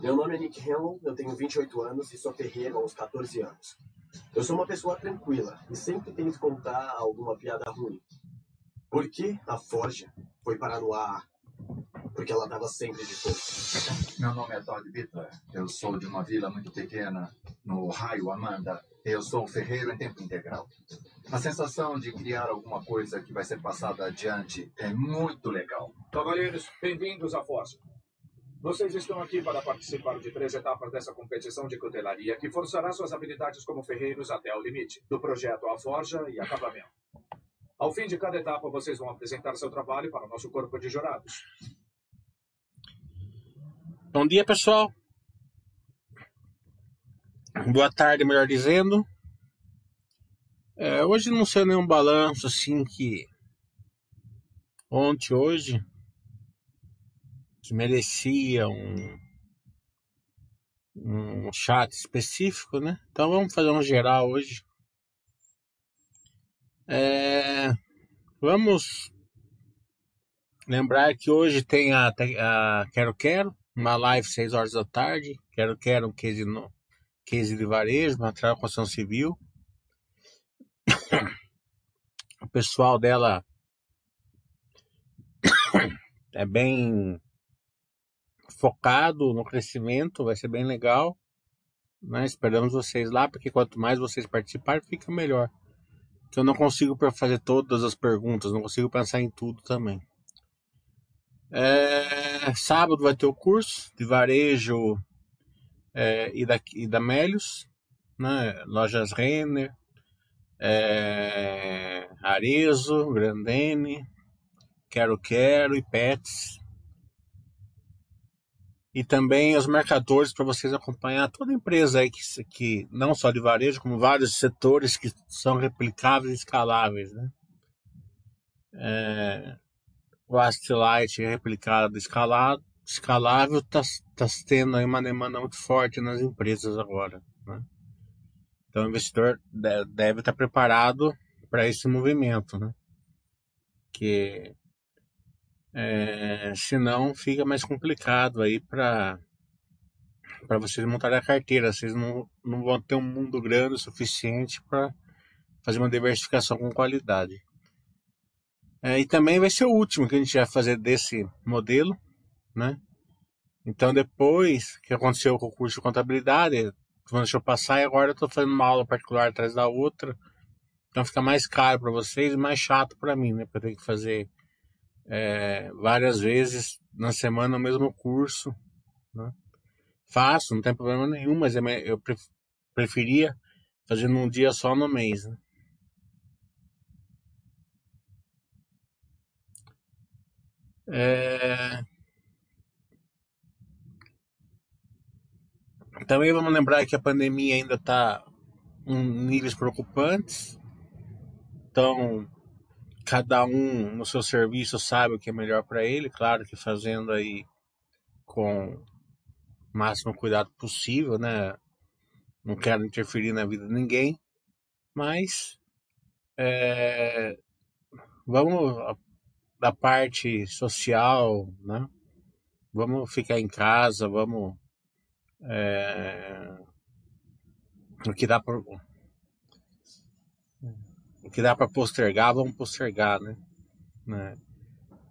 Meu nome é Nick Hamel, eu tenho 28 anos e sou ferreiro há uns 14 anos. Eu sou uma pessoa tranquila e sempre tento contar alguma piada ruim. Por que a Forja foi parar no ar? Porque ela estava sempre de fogo. Meu nome é Todd Bitter. Eu sou de uma vila muito pequena, no Ohio, Amanda. Eu sou ferreiro em tempo integral. A sensação de criar alguma coisa que vai ser passada adiante é muito legal. Cavalheiros, bem-vindos à Forja. Vocês estão aqui para participar de três etapas dessa competição de cutelaria que forçará suas habilidades como ferreiros até o limite, do projeto à forja e acabamento. Ao fim de cada etapa, vocês vão apresentar seu trabalho para o nosso corpo de jurados. Bom dia, pessoal. Boa tarde, melhor dizendo. É, hoje não sei nenhum balanço assim que ontem, hoje, merecia um, um chat específico, né? Então vamos fazer um geral hoje. É, vamos lembrar que hoje tem a, a Quero Quero, uma live 6 horas da tarde. Quero Quero um case, no, case de varejo, material de construção civil. O pessoal dela é bem focado no crescimento, vai ser bem legal. Né? Esperamos vocês lá, porque quanto mais vocês participarem, fica melhor. Que eu não consigo fazer todas as perguntas, não consigo pensar em tudo também. É, sábado vai ter o curso de varejo é, e, da, e da Melios, né? lojas Renner, é, Arezo, Grandene, Quero Quero e Pets. E também os marcadores para vocês acompanhar toda empresa aí que, que não só de varejo, como vários setores que são replicáveis e escaláveis, né? É, o Astelite é replicado, escalado, escalável, está tá tendo aí uma demanda muito forte nas empresas agora, né? Então o investidor deve estar preparado para esse movimento, né? Que é, senão fica mais complicado aí para para vocês montarem a carteira. Vocês não, não vão ter um mundo grande o suficiente para fazer uma diversificação com qualidade. É, e também vai ser o último que a gente vai fazer desse modelo, né? Então depois que aconteceu o concurso de contabilidade, não deixou passar e agora eu estou fazendo uma aula particular atrás da outra. Então fica mais caro para vocês e mais chato para mim, né? Porque eu que fazer é, várias vezes na semana o mesmo curso. Né? Faço, não tem problema nenhum, mas é eu preferia fazer num dia só no mês. Né? É... Também vamos lembrar que a pandemia ainda está em níveis preocupantes. Então, cada um no seu serviço sabe o que é melhor para ele, claro que fazendo aí com o máximo cuidado possível, né? Não quero interferir na vida de ninguém, mas é, vamos da parte social, né? Vamos ficar em casa, vamos é, o que dá para o que dá para postergar, vamos postergar, né? né?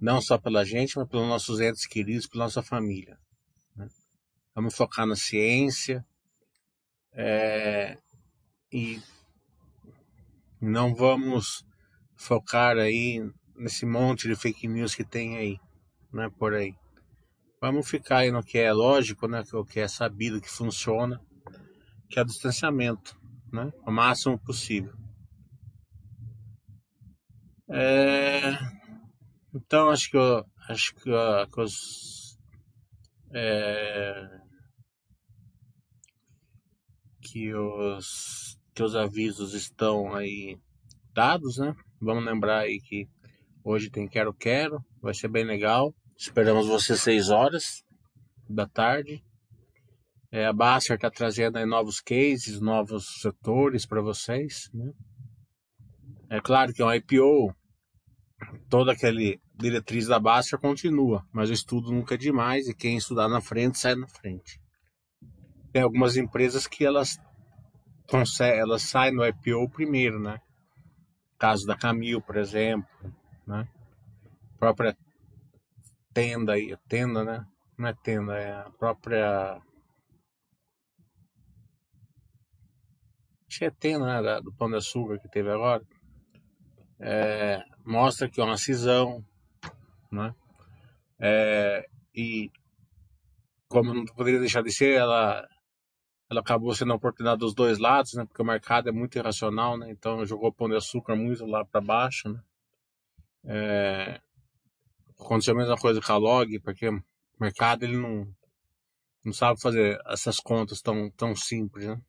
Não só pela gente, mas pelos nossos entes queridos, pela nossa família. Né? Vamos focar na ciência é, e não vamos focar aí nesse monte de fake news que tem aí, né? Por aí. Vamos ficar aí no que é lógico, né? O que é sabido que funciona, que é o distanciamento, né? O máximo possível. É, então acho que acho que, uh, que os é, que os que os avisos estão aí dados, né? Vamos lembrar aí que hoje tem quero quero, vai ser bem legal. Esperamos você seis horas da tarde. É, a Basser está trazendo novos cases, novos setores para vocês, né? É claro que é um IPO, toda aquela diretriz da Baixa continua, mas o estudo nunca é demais e quem estudar na frente sai na frente. tem algumas empresas que elas, elas saem no IPO primeiro, né? Caso da Camil, por exemplo, né? A própria tenda aí, tenda, né? Não é tenda, é a própria. Acho que é tenda, né? Do Pão de Açúcar que teve agora. É, mostra que é uma cisão, né? É, e como não poderia deixar de ser, ela, ela acabou sendo oportunidade dos dois lados, né? Porque o mercado é muito irracional, né? Então jogou pão de açúcar muito lá para baixo, né? É, aconteceu a mesma coisa com a Log, porque o mercado ele não, não sabe fazer essas contas tão, tão simples, né?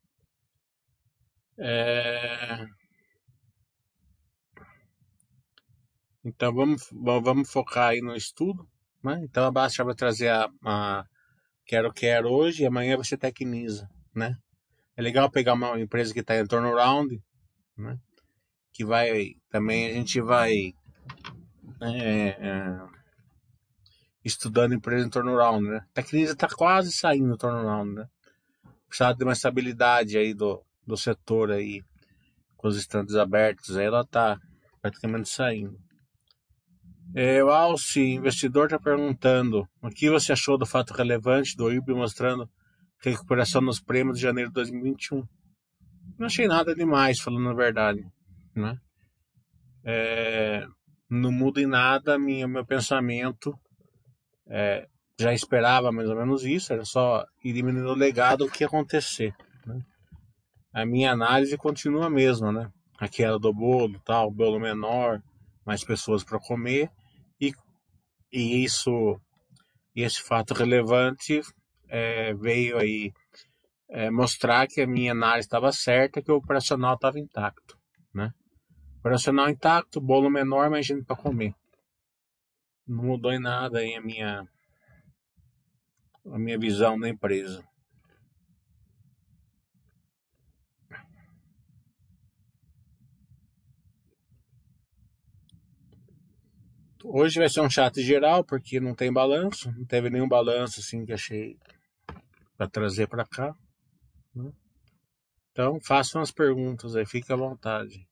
É... Então vamos, vamos focar aí no estudo. Né? Então a Basta vai trazer a, a Quero Quero hoje e amanhã vai ser Tecnisa. Né? É legal pegar uma empresa que está em turnaround, né? que vai também a gente vai é, é, estudando empresa em turnaround. Né? Tecnisa está quase saindo do turnaround. Né? Precisa de uma estabilidade aí do, do setor aí com os estantes abertos. Aí ela está praticamente saindo. É, o Alce, investidor, está perguntando o que você achou do fato relevante do IB mostrando recuperação nos prêmios de janeiro de 2021. Não achei nada demais, falando a verdade. Né? É, não muda em nada minha, meu pensamento. É, já esperava mais ou menos isso, era só ir diminuindo o legado o que ia acontecer. Né? A minha análise continua a mesma, né? Aquela do bolo, tal, bolo menor, mais pessoas para comer e isso esse fato relevante é, veio aí é, mostrar que a minha análise estava certa que o operacional estava intacto né? Operacional intacto bolo menor mais gente para comer. Não mudou em nada aí a minha a minha visão da empresa Hoje vai ser um chat geral, porque não tem balanço, não teve nenhum balanço assim que achei para trazer para cá. Né? Então, façam as perguntas aí, fique à vontade.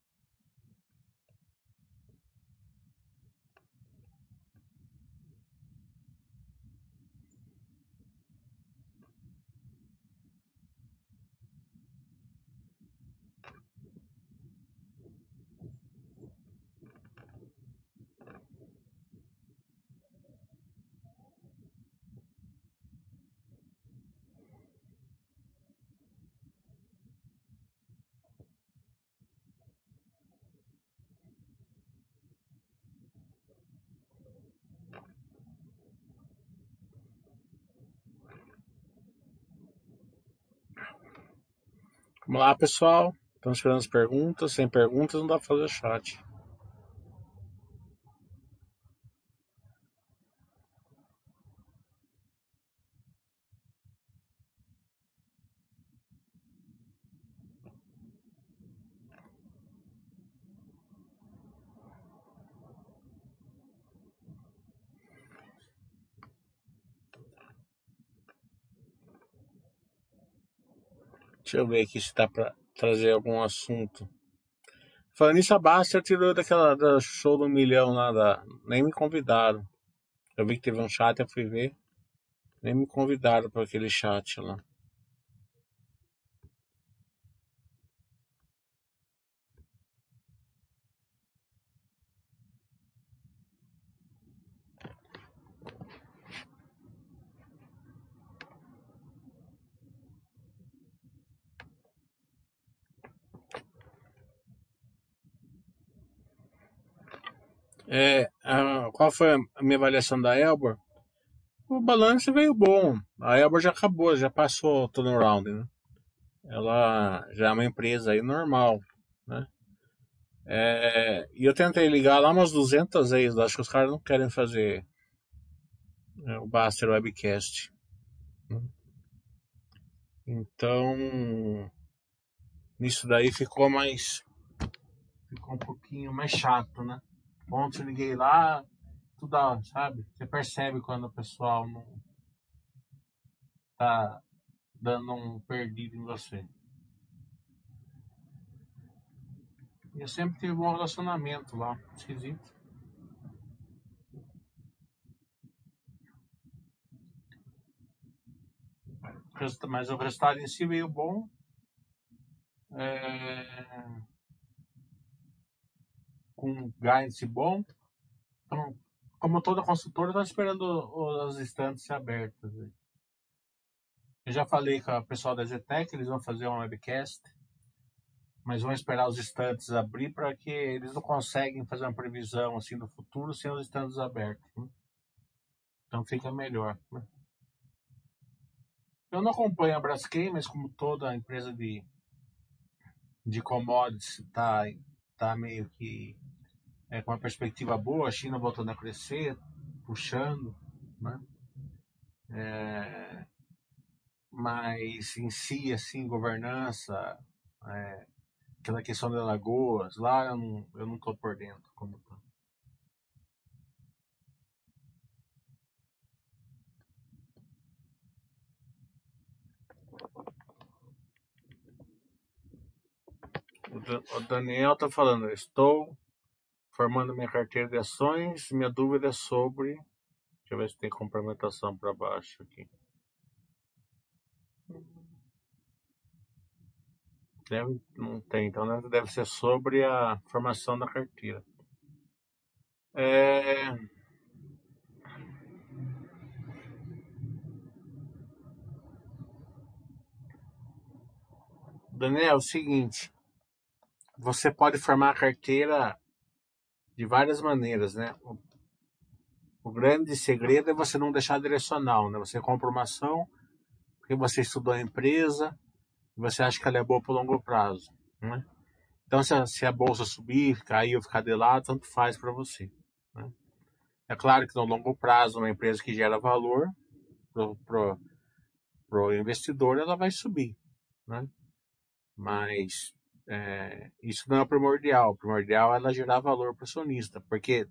Vamos lá, pessoal. Estamos esperando as perguntas. Sem perguntas não dá para fazer chat. Deixa eu ver aqui se dá pra trazer algum assunto. Falando nisso, a Basta tirou daquela da show do milhão lá da. Nem me convidaram. Eu vi que teve um chat, eu fui ver. Nem me convidaram para aquele chat lá. É, a, qual foi a minha avaliação da Elbor? O balanço veio bom. A Elbor já acabou, já passou o turnaround, né? Ela já é uma empresa aí normal, né? É, e eu tentei ligar lá umas 200 vezes, acho que os caras não querem fazer é, o Baster Webcast. Né? Então, nisso daí ficou mais. Ficou um pouquinho mais chato, né? Ontem eu liguei lá, tudo, sabe? Você percebe quando o pessoal não tá dando um perdido em você. E eu sempre tive um bom relacionamento lá, esquisito. Mas o resultado em si veio bom. É... Com guidance bom. Então, como toda consultora, está esperando as estantes abertas. Eu já falei com o pessoal da Zetec, eles vão fazer um webcast mas vão esperar os estantes abrir para que eles não conseguem fazer uma previsão assim do futuro sem os estantes abertos. Né? Então fica melhor. Né? Eu não acompanho a Braskem, mas como toda empresa de, de commodities está tá meio que é, com uma perspectiva boa, a China voltando a crescer, puxando, né? É, mas em si, assim, governança, é, aquela questão de Lagoas, lá eu não, tô por dentro como tá. O Daniel tá falando, estou formando minha carteira de ações, minha dúvida é sobre, deixa eu ver se tem complementação para baixo aqui. Deve, não tem, então deve ser sobre a formação da carteira. É... Daniel, é o seguinte, você pode formar a carteira de várias maneiras, né? O, o grande segredo é você não deixar direcional, né? Você compra uma ação porque você estudou a empresa, você acha que ela é boa para longo prazo. Né? Então, se a, se a, bolsa subir, cair ou ficar de lado, tanto faz para você. Né? É claro que no longo prazo, uma empresa que gera valor para o investidor, ela vai subir. Né? Mas é, isso não é primordial. O primordial é ela gerar valor para o acionista, porque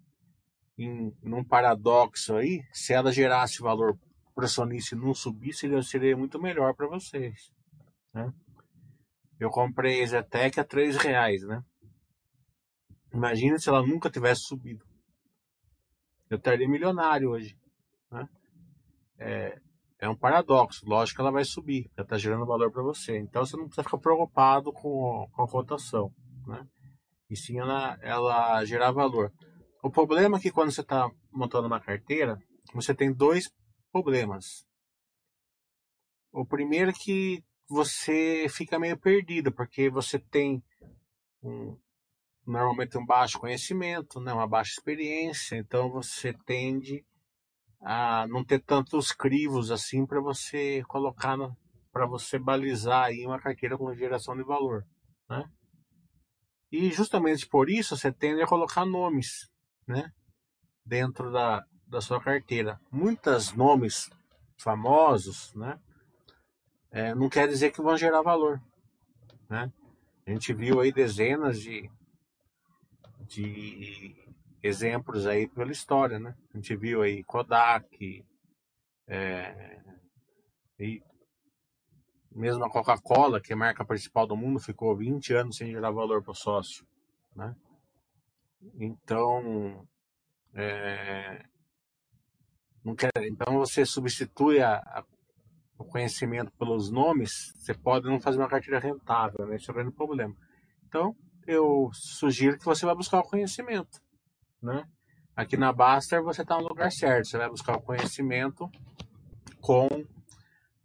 em num paradoxo aí, se ela gerasse valor para o acionista e não subisse, seria, seria muito melhor para vocês. Né? Eu comprei a Zetec a 3 reais, né? Imagina se ela nunca tivesse subido. Eu estaria milionário hoje. Né? É, é um paradoxo. Lógico que ela vai subir, ela está gerando valor para você. Então você não precisa ficar preocupado com, com a cotação. Né? E sim ela, ela gerar valor. O problema é que quando você está montando uma carteira, você tem dois problemas. O primeiro é que você fica meio perdido, porque você tem um, normalmente um baixo conhecimento, né, uma baixa experiência, então você tende a não ter tantos crivos assim para você colocar para você balizar aí uma carteira com geração de valor, né? E justamente por isso você tende a colocar nomes, né, dentro da, da sua carteira. Muitos nomes famosos, né, é, não quer dizer que vão gerar valor. Né? A gente viu aí dezenas de, de exemplos aí pela história, né? A gente viu aí Kodak, é, e mesmo a Coca-Cola, que é a marca principal do mundo, ficou 20 anos sem gerar valor para o sócio, né? Então, é, não quer, então você substitui a, a o conhecimento pelos nomes, você pode não fazer uma carteira rentável, né? Esse é o grande problema. Então, eu sugiro que você vá buscar o conhecimento, né? Aqui na Baster você está no lugar certo, você vai buscar o conhecimento com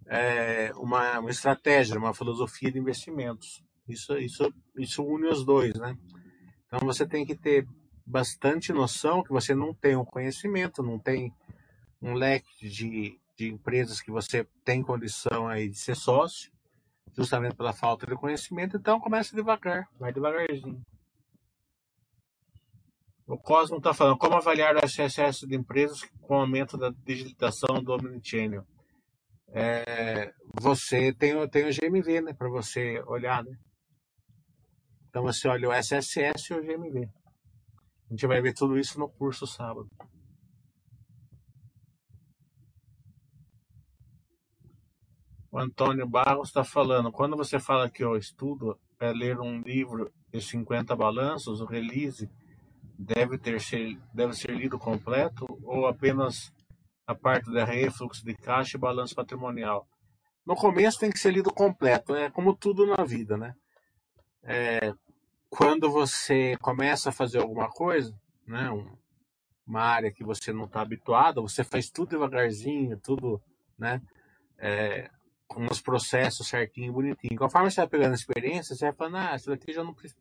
é, uma, uma estratégia, uma filosofia de investimentos. Isso, isso, isso une os dois, né? Então você tem que ter bastante noção que você não tem um conhecimento, não tem um leque de de empresas que você tem condição aí de ser sócio, justamente pela falta de conhecimento, então começa devagar, vai devagarzinho. O Cosmo está falando como avaliar o SSS de empresas com o aumento da digitação do Omnichannel. É, você tem, tem o GMV, né, para você olhar, né? Então você olha o SSS e o GMV. A gente vai ver tudo isso no curso sábado. O Antônio Barros está falando, quando você fala que o estudo é ler um livro de 50 balanços, o release deve, ter ser, deve ser lido completo ou apenas a parte da refluxo de caixa e balanço patrimonial? No começo tem que ser lido completo, é como tudo na vida, né? É, quando você começa a fazer alguma coisa, né, um, uma área que você não está habituado, você faz tudo devagarzinho, tudo, né, é, com os processos certinho, bonitinho. Conforme você vai pegando experiência, você vai falando, ah, isso daqui já não precisa.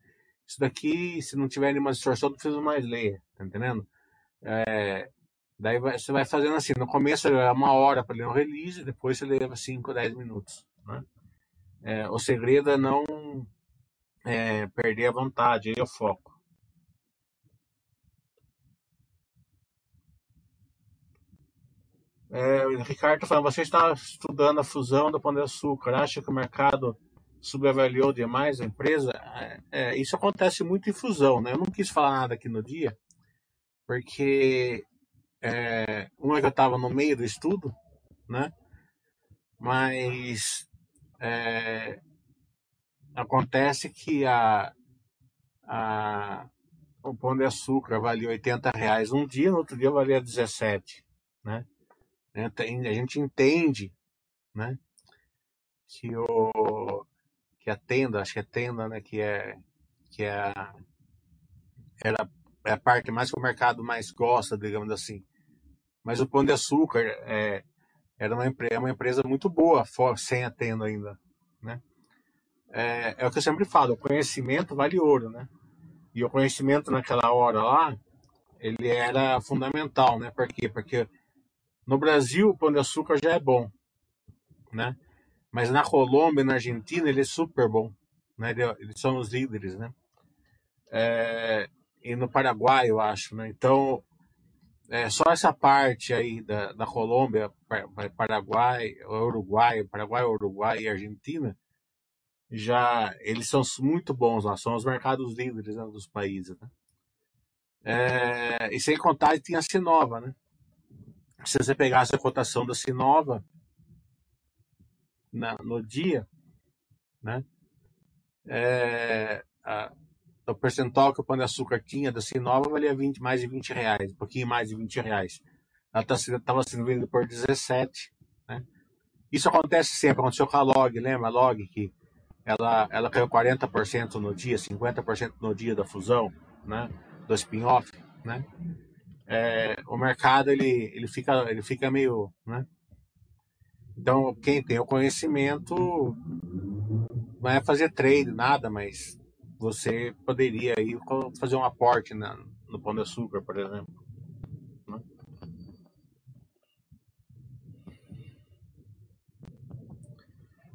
Isso daqui, se não tiver nenhuma distorção, não precisa mais ler, tá entendendo? É, daí vai, você vai fazendo assim, no começo é uma hora para ler um release, depois você leva 5, 10 minutos. Né? É, o segredo é não é, perder a vontade e o foco. É, Ricardo tá falando, você está estudando a fusão do Pão de Açúcar, acha que o mercado subavaliou demais a empresa? É, é, isso acontece muito em fusão, né? Eu não quis falar nada aqui no dia, porque é, uma que eu estava no meio do estudo, né? Mas é, acontece que a, a, o pão de açúcar valia 80 reais um dia, no outro dia valia 17, né? A gente entende, né? Que o que a tenda, acho que é tenda, né? Que é que é a, era é a parte mais que o mercado mais gosta, digamos assim. Mas o Pão de Açúcar é, era uma, é uma empresa muito boa, for, sem a tenda ainda, né? É, é o que eu sempre falo, o conhecimento vale ouro, né? E o conhecimento naquela hora lá, ele era fundamental, né? Por quê? Porque no Brasil, o pão de açúcar já é bom, né? Mas na Colômbia na Argentina ele é super bom, né? Eles são os líderes, né? É, e no Paraguai, eu acho, né? Então, é, só essa parte aí da, da Colômbia, Paraguai, Uruguai, Paraguai, Uruguai e Argentina, já eles são muito bons lá, são os mercados líderes né, dos países, né? É, e sem contar, tinha a Sinova, né? se você pegasse a cotação da Sinova na, no dia, né? É, a, o percentual que o Pão de Açúcar tinha da Sinova valia 20, mais de 20 reais, um pouquinho mais de 20 reais. Ela estava tá, sendo vendida por 17, né? Isso acontece sempre, aconteceu com a Log, lembra a Log que ela, ela caiu 40% no dia, 50% no dia da fusão, né? Do spin-off, né? é, o mercado ele, ele, fica, ele fica meio. Né? Então, quem tem o conhecimento não é fazer trade, nada, mas você poderia aí fazer um aporte na, no Pão de Açúcar, por exemplo. Né?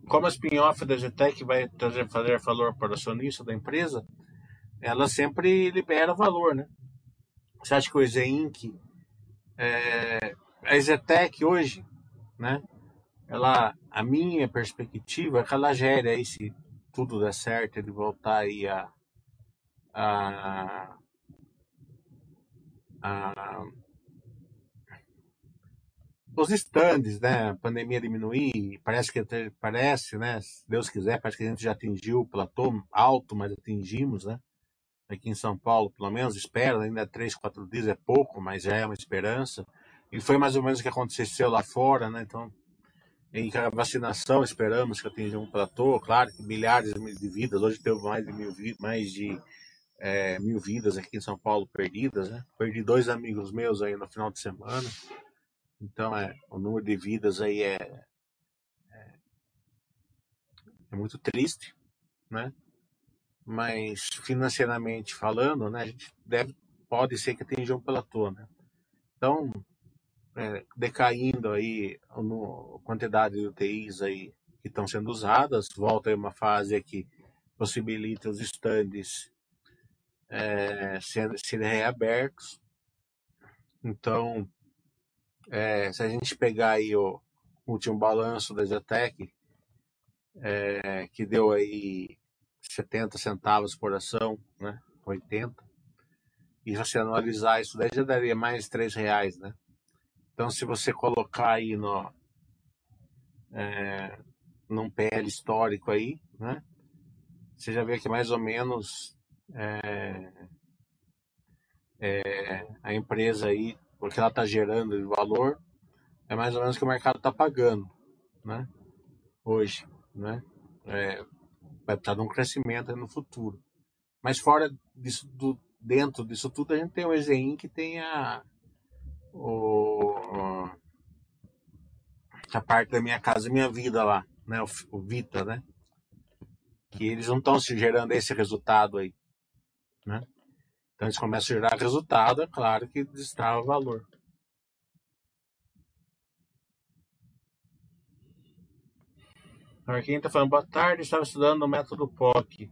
Como a spin-off da GTEC vai trazer, fazer valor para o acionista da empresa, ela sempre libera valor, né? Você acha que o Zinc, é, a Zetec hoje, né? Ela, a minha perspectiva é que ela gere aí, se tudo der certo, ele voltar aí a, a, a os estandes, né? A pandemia diminuir, parece que parece, né? Se Deus quiser, parece que a gente já atingiu o platô alto, mas atingimos, né? aqui em São Paulo, pelo menos, espera, ainda três, quatro dias é pouco, mas já é uma esperança. E foi mais ou menos o que aconteceu lá fora, né? Então, em a vacinação, esperamos que atinja um platô, claro que milhares de vidas, hoje teve mais de mil, mais de é, mil vidas aqui em São Paulo perdidas, né? Perdi dois amigos meus aí no final de semana, então é, o número de vidas aí é, é, é muito triste, né? mas financeiramente falando, né, a gente deve, pode ser que atinja um platô, né? Então, é, decaindo aí a quantidade de UTIs aí que estão sendo usadas, volta aí uma fase que possibilita os estandes é, serem, reabertos. Então, é, se a gente pegar aí o último balanço da Zetec, é, que deu aí 70 centavos por ação, né? 80. E se você analisar isso daí, já daria mais 3 reais, né? Então, se você colocar aí no, é, num PL histórico aí, né? Você já vê que mais ou menos é, é, a empresa aí, porque ela está gerando de valor, é mais ou menos o que o mercado está pagando, né? Hoje, né? É, vai estar num crescimento no futuro. Mas fora disso, do, dentro disso tudo, a gente tem o EZIN que tem a, o, a parte da minha casa minha vida lá, né? O, o Vita, né? Que eles não estão se gerando esse resultado aí, né? Então eles começam a gerar resultado, é claro que destrava valor. Marquinhos está falando, boa tarde, estava estudando o método POC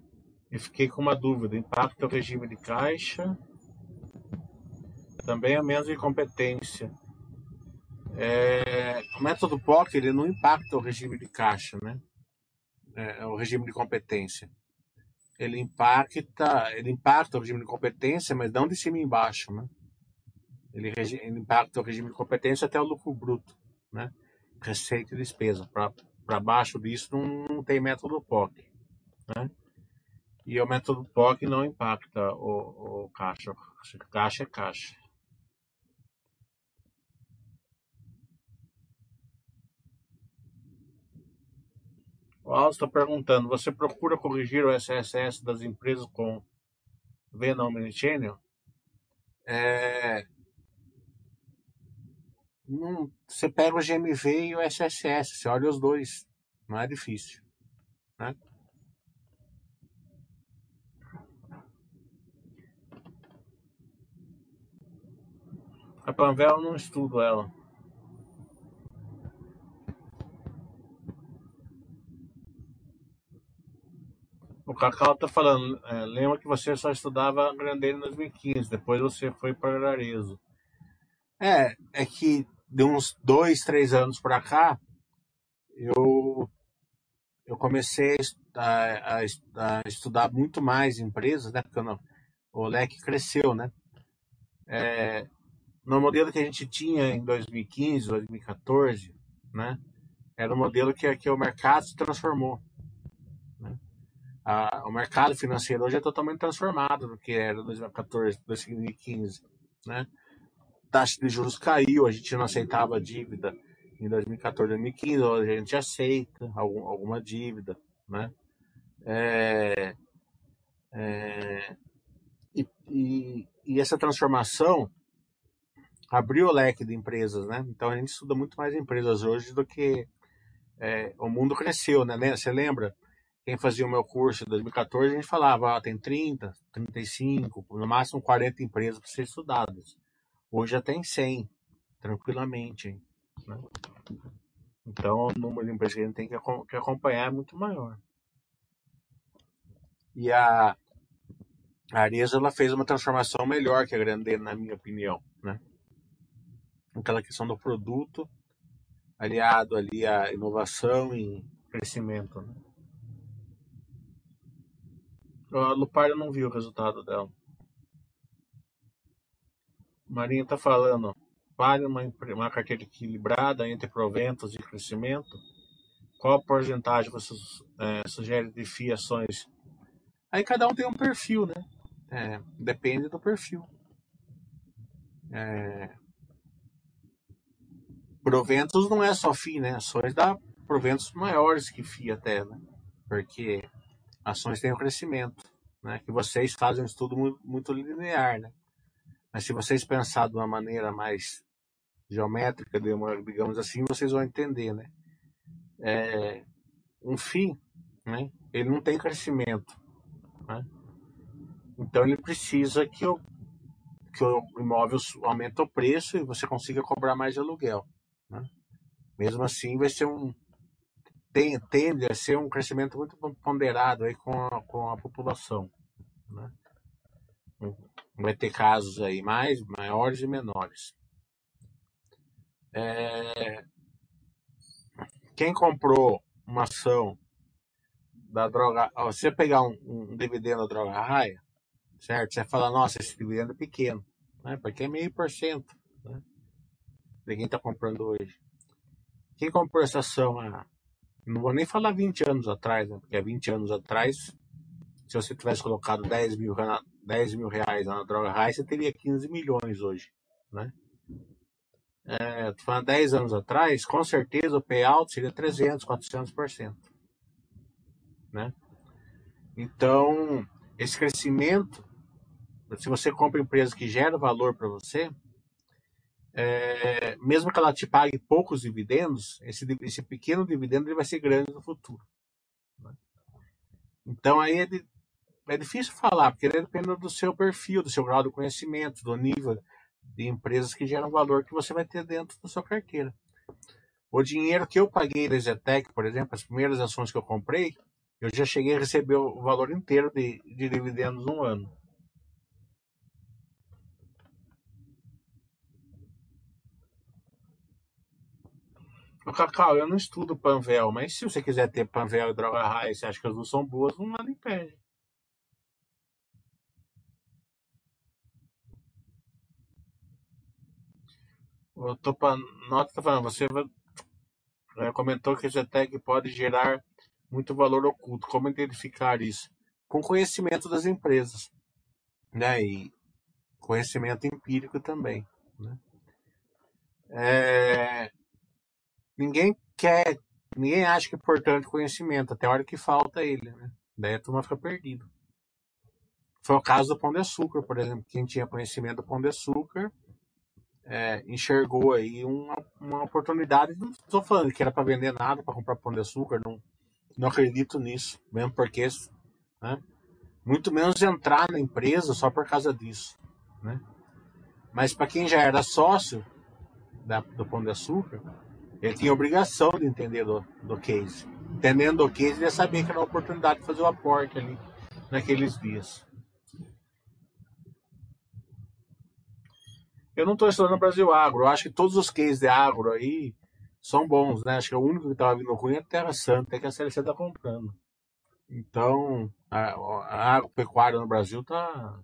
e fiquei com uma dúvida. Impacta o regime de caixa? Também a menos de competência. É, o método POC ele não impacta o regime de caixa, né? É, o regime de competência. Ele impacta, ele impacta o regime de competência, mas não de cima e embaixo, né? Ele, ele impacta o regime de competência até o lucro bruto, né? Receita e despesa. Para para baixo disso não, não, tem método POC. Né? E o método POC não impacta o, o caixa. Caixa é caixa. O Aldo está perguntando: você procura corrigir o SSS das empresas com Venom Omnichannel? É, não, você pega o GMV e o SSS, você olha os dois, não é difícil. Né? A Panvel não estudo ela. O Cacau tá falando, é, lembra que você só estudava Grandeira em 2015, depois você foi para Arezo. É, é que de uns dois, três anos para cá, eu, eu comecei a, a, a, estudar muito mais empresas, né? Porque não, o leque cresceu, né? É, no modelo que a gente tinha em 2015, 2014, né? Era um modelo que, que o mercado se transformou. A, o mercado financeiro hoje é totalmente transformado do que era 2014, 2015, né? taxa de juros caiu, a gente não aceitava dívida em 2014, 2015, hoje a gente aceita algum, alguma dívida, né? É, é, e, e, e, essa transformação abriu o leque de empresas, né? Então a gente estuda muito mais empresas hoje do que é, o mundo cresceu, né? Você lembra? Quem fazia o meu curso em 2014, a gente falava, ah, tem 30, 35, no máximo 40 empresas para ser estudadas. Hoje já tem 100, tranquilamente. Né? Então, o número de empresas que a gente tem que acompanhar é muito maior. E a, a ela fez uma transformação melhor que a Grandena, na minha opinião. Né? Aquela questão do produto aliado ali à inovação e crescimento. Né? A Lupar eu não vi o resultado dela. Marinho está falando, vale uma, uma carteira equilibrada entre proventos e crescimento? Qual porcentagem você é, sugere de fiações? Aí cada um tem um perfil, né? É, depende do perfil. É, proventos não é só FII, né? Ações dá proventos maiores que FII até, né? Porque ações têm o um crescimento, né? Que vocês fazem um estudo muito, linear, né? Mas se vocês pensar de uma maneira mais geométrica, digamos assim, vocês vão entender, né? É, um FII, né? Ele não tem crescimento, né? Então ele precisa que o, que o imóvel aumente o preço e você consiga cobrar mais aluguel, né? Mesmo assim, vai ser um tem, tende a ser um crescimento muito ponderado aí com a, com a população, né? Vai ter casos aí mais, maiores e menores. É... Quem comprou uma ação da droga. você pegar um, um dividendo da droga raia, certo? Você fala, nossa, esse dividendo é pequeno, né? Porque é meio por cento. Né? Ninguém está comprando hoje. Quem comprou essa ação a Não vou nem falar 20 anos atrás, né? Porque há 20 anos atrás, se você tivesse colocado 10 mil, 10 mil reais na droga high, você teria 15 milhões hoje, né? É, tô falando 10 anos atrás, com certeza o payout seria 300, 400%, né? Então, esse crescimento, se você compra empresa que gera valor para você, é, mesmo que ela te pague poucos dividendos, esse, esse pequeno dividendo ele vai ser grande no futuro. Né? Então aí é, difícil falar, porque depende do seu perfil, do seu grau de conhecimento, do nível de empresas que geram valor que você vai ter dentro da sua carteira. O dinheiro que eu paguei da Zetec, por exemplo, as primeiras ações que eu comprei, eu já cheguei a receber o valor inteiro de, de dividendos no ano. Cacau, eu não estudo Panvel, mas se você quiser ter Panvel e Droga Raia, você acha que as duas são boas, não nada impede. O Topanota tá falando, você é, comentou que a Zetec pode gerar muito valor oculto. Como identificar isso? Com conhecimento das empresas, né? E conhecimento empírico também, né? É, ninguém quer, ninguém acha que é importante conhecimento, até a hora que falta ele, né? Daí a turma fica perdida. Foi o caso do Pão de Açúcar, por exemplo. Quem tinha conhecimento do Pão de Açúcar é, enxergou aí uma, uma oportunidade. Não estou falando que era para vender nada, para comprar Pão de Açúcar, não, não acredito nisso, mesmo porque, né? Muito menos entrar na empresa só por causa disso, né? Mas para quem já era sócio da, do Pão de Açúcar, ele tinha obrigação de entender do, do case. Entendendo o case, ele ia saber que era uma oportunidade de fazer o aporte ali naqueles dias. Eu não estou estudando Brasil Agro. Eu acho que todos os cases de agro aí são bons, né? Acho que o único que estava vindo ruim é Terra Santa, é que a CLC está comprando. Então, a, a agropecuária no Brasil está.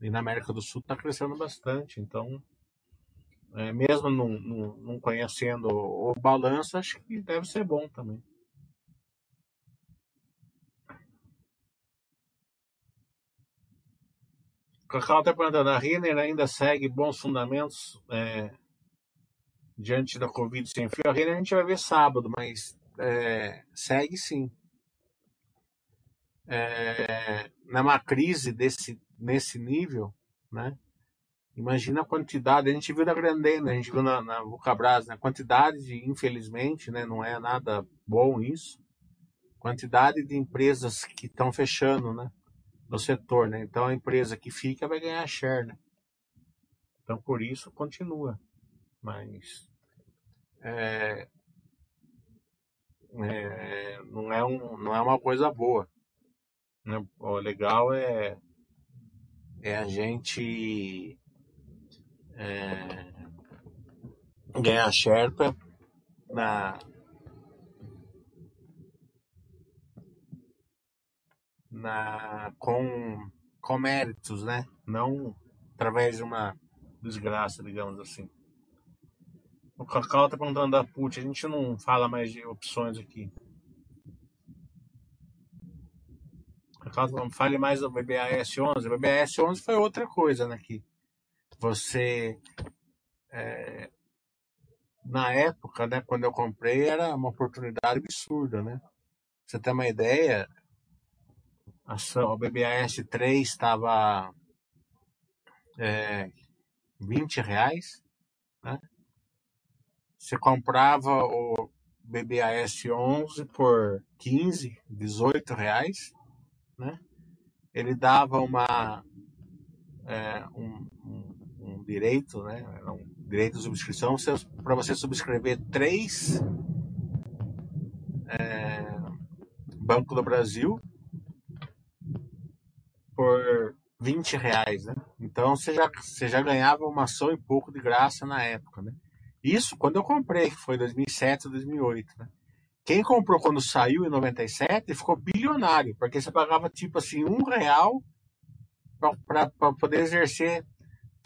E na América do Sul está crescendo bastante. Então, é, mesmo não, não, não, conhecendo o, balanço, acho que deve ser bom também. Cacau está perguntando, a Renner ainda segue bons fundamentos é, diante da Covid sem fio? A Renner a gente vai ver sábado, mas é, segue sim. É, numa crise desse, nesse nível, né? Imagina a quantidade, a gente viu na Grandena, a gente viu na, na né? a quantidade de, infelizmente, né, não é nada bom isso, quantidade de empresas que estão fechando, né, no setor, né? Então a empresa que fica vai ganhar share, né? Então por isso continua, mas é, é, não é um, não é uma coisa boa. Né? O legal é é a gente é, ganhar Sherpa na, na com, com méritos, né? Não através de uma desgraça, digamos assim. O Cacau tá perguntando da PUT, a gente não fala mais de opções aqui. O Cacau tá fale mais do BBAS 11. O BBAS 11 foi outra coisa, né? Que você é, na época, né, quando eu comprei, era uma oportunidade absurda, né? Você tem uma ideia, a o BBAS 3 estava é, 20 reais, né? Você comprava o BBAS 11 por 15, 18 reais, né? Ele dava uma é, um direito, né? Um direito de subscrição para você subscrever três é, Banco do Brasil por 20 reais, né? Então você já, você já ganhava uma ação e pouco de graça na época, né? Isso quando eu comprei, que foi 2007, 2008, né? Quem comprou quando saiu em 97 ficou bilionário, porque você pagava tipo assim um real para poder exercer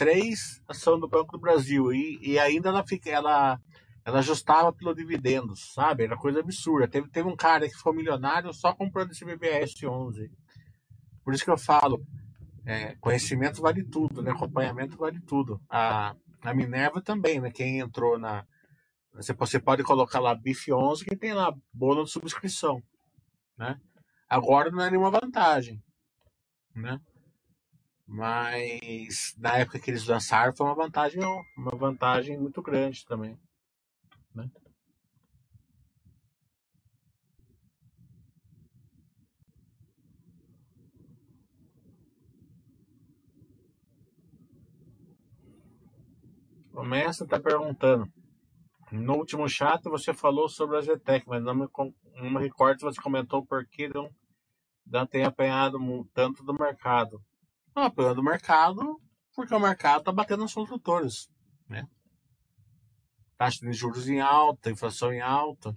três ação do Banco do Brasil e, e ainda ela fica ela ela ajustava pelo dividendos, sabe? Era coisa absurda. Teve, teve um cara que ficou milionário só comprando esse BBS 11. Por isso que eu falo, é, conhecimento vale tudo, né? Acompanhamento vale tudo. A, a Minerva também, né? Quem entrou na. Você, você pode colocar lá BIF 11 que tem lá bônus de subscrição, né? Agora não é nenhuma vantagem, né? Mas na época que eles lançaram foi uma vantagem, uma vantagem muito grande também. Né? O mestre está perguntando. No último chat você falou sobre a Zetec, mas não me, não me recordo se você comentou por que não, não tem apanhado tanto do mercado. Não, apanhando do mercado porque o mercado está batendo nos produtores. Né? taxa de juros em alta, inflação em alta.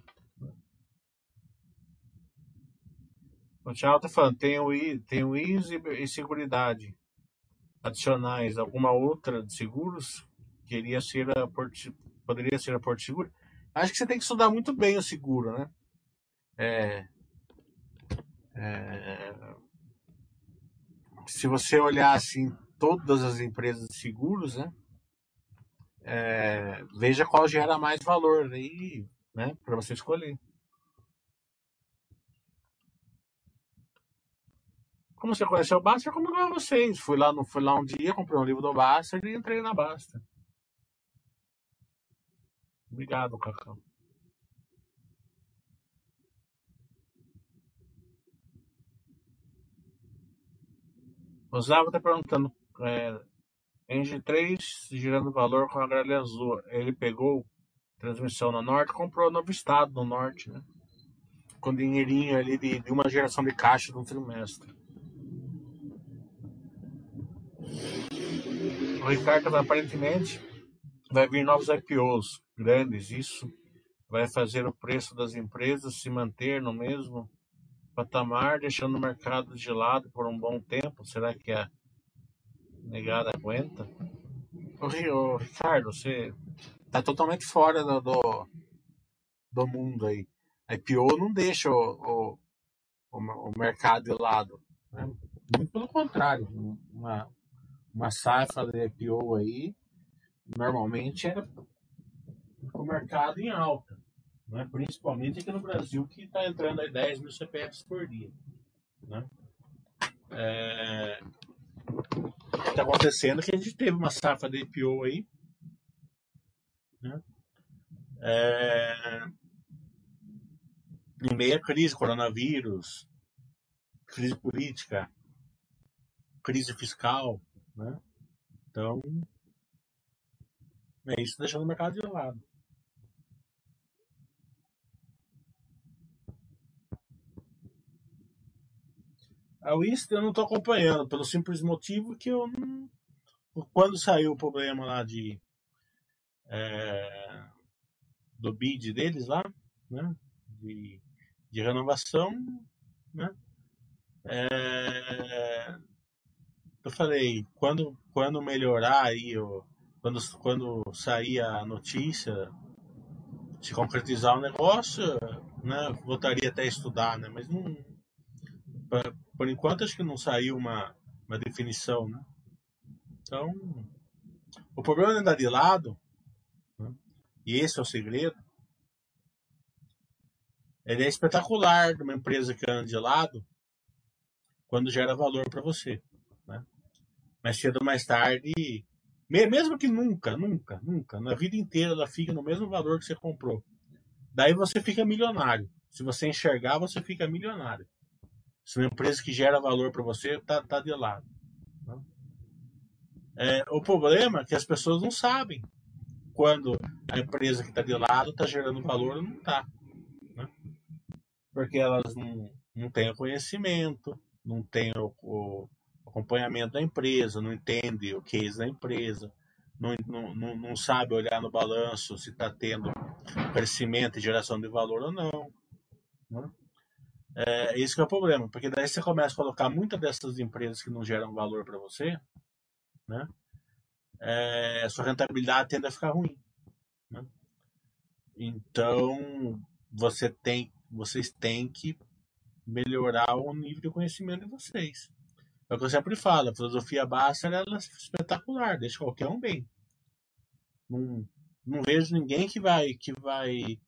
O Thiago está falando, tem o, I, tem o IS e, e Seguridade adicionais, alguma outra de seguros? Queria ser a Porto, poderia ser a Porto Seguro? Acho que você tem que estudar muito bem o seguro, né? É, é, se você olhar assim todas as empresas de seguros, né? é, veja qual gera mais valor aí, né, para você escolher. Como você conheceu o Basta, como igual vocês. Fui lá, no, fui lá um dia, comprei um livro do Basta e entrei na Basta. Obrigado, Cacau. O Zava está perguntando é, Engine 3 girando valor com a grelha azul. Ele pegou transmissão no norte, comprou novo estado no norte, né? Com dinheirinho ali de, de uma geração de caixa no trimestre. O Ricardo aparentemente vai vir novos IPOs grandes. Isso vai fazer o preço das empresas se manter no mesmo patamar, deixando o mercado de lado por um bom tempo. Será que a negada aguenta. Ô, Ricardo, você tá totalmente fora do, do, do mundo aí. A IPO não deixa o, o, o mercado de lado. Né? Muito pelo contrário. Uma, uma safra de IPO aí normalmente era o mercado em alta. Né? Principalmente aqui no Brasil, que está entrando aí 10 mil CPFs por dia. Né? É, está acontecendo que a gente teve uma safra de IPO aí. Né? É, em meio à crise, coronavírus, crise política, crise fiscal, né? Então, é isso deixando o mercado de lado. A Wist eu não estou acompanhando, pelo simples motivo que eu não. Quando saiu o problema lá de. É, do bid deles lá, né? De, de renovação, né? É, eu falei, quando, quando melhorar aí, quando, quando sair a notícia, se concretizar o negócio, né? Voltaria até a estudar, né? Mas não por enquanto, acho que não saiu uma, uma definição, né? Então, o problema é andar de lado, né? e esse é o segredo, ele é espetacular de uma empresa que anda de lado quando gera valor para você. Né? Mas cedo ou mais tarde, mesmo que nunca, nunca, nunca, na vida inteira ela fica no mesmo valor que você comprou. Daí você fica milionário. Se você enxergar, você fica milionário. Se uma empresa que gera valor para você está tá de lado. Né? É, o problema é que as pessoas não sabem quando a empresa que está de lado está gerando valor ou não está. Né? Porque elas não, não têm o conhecimento, não têm o, o acompanhamento da empresa, não entendem o case da empresa, não, não, não, sabe olhar no balanço se está tendo crescimento e geração de valor ou não. Né? É, esse é o problema, porque daí você começa a colocar muitas dessas empresas que não geram valor para você, né? É, sua rentabilidade tende a ficar ruim. Né? Então, você tem, vocês têm que melhorar o nível de conhecimento de vocês. É o que eu sempre falo, a filosofia basta ela é espetacular, deixa qualquer um bem. Não, não vejo ninguém que vai, que vai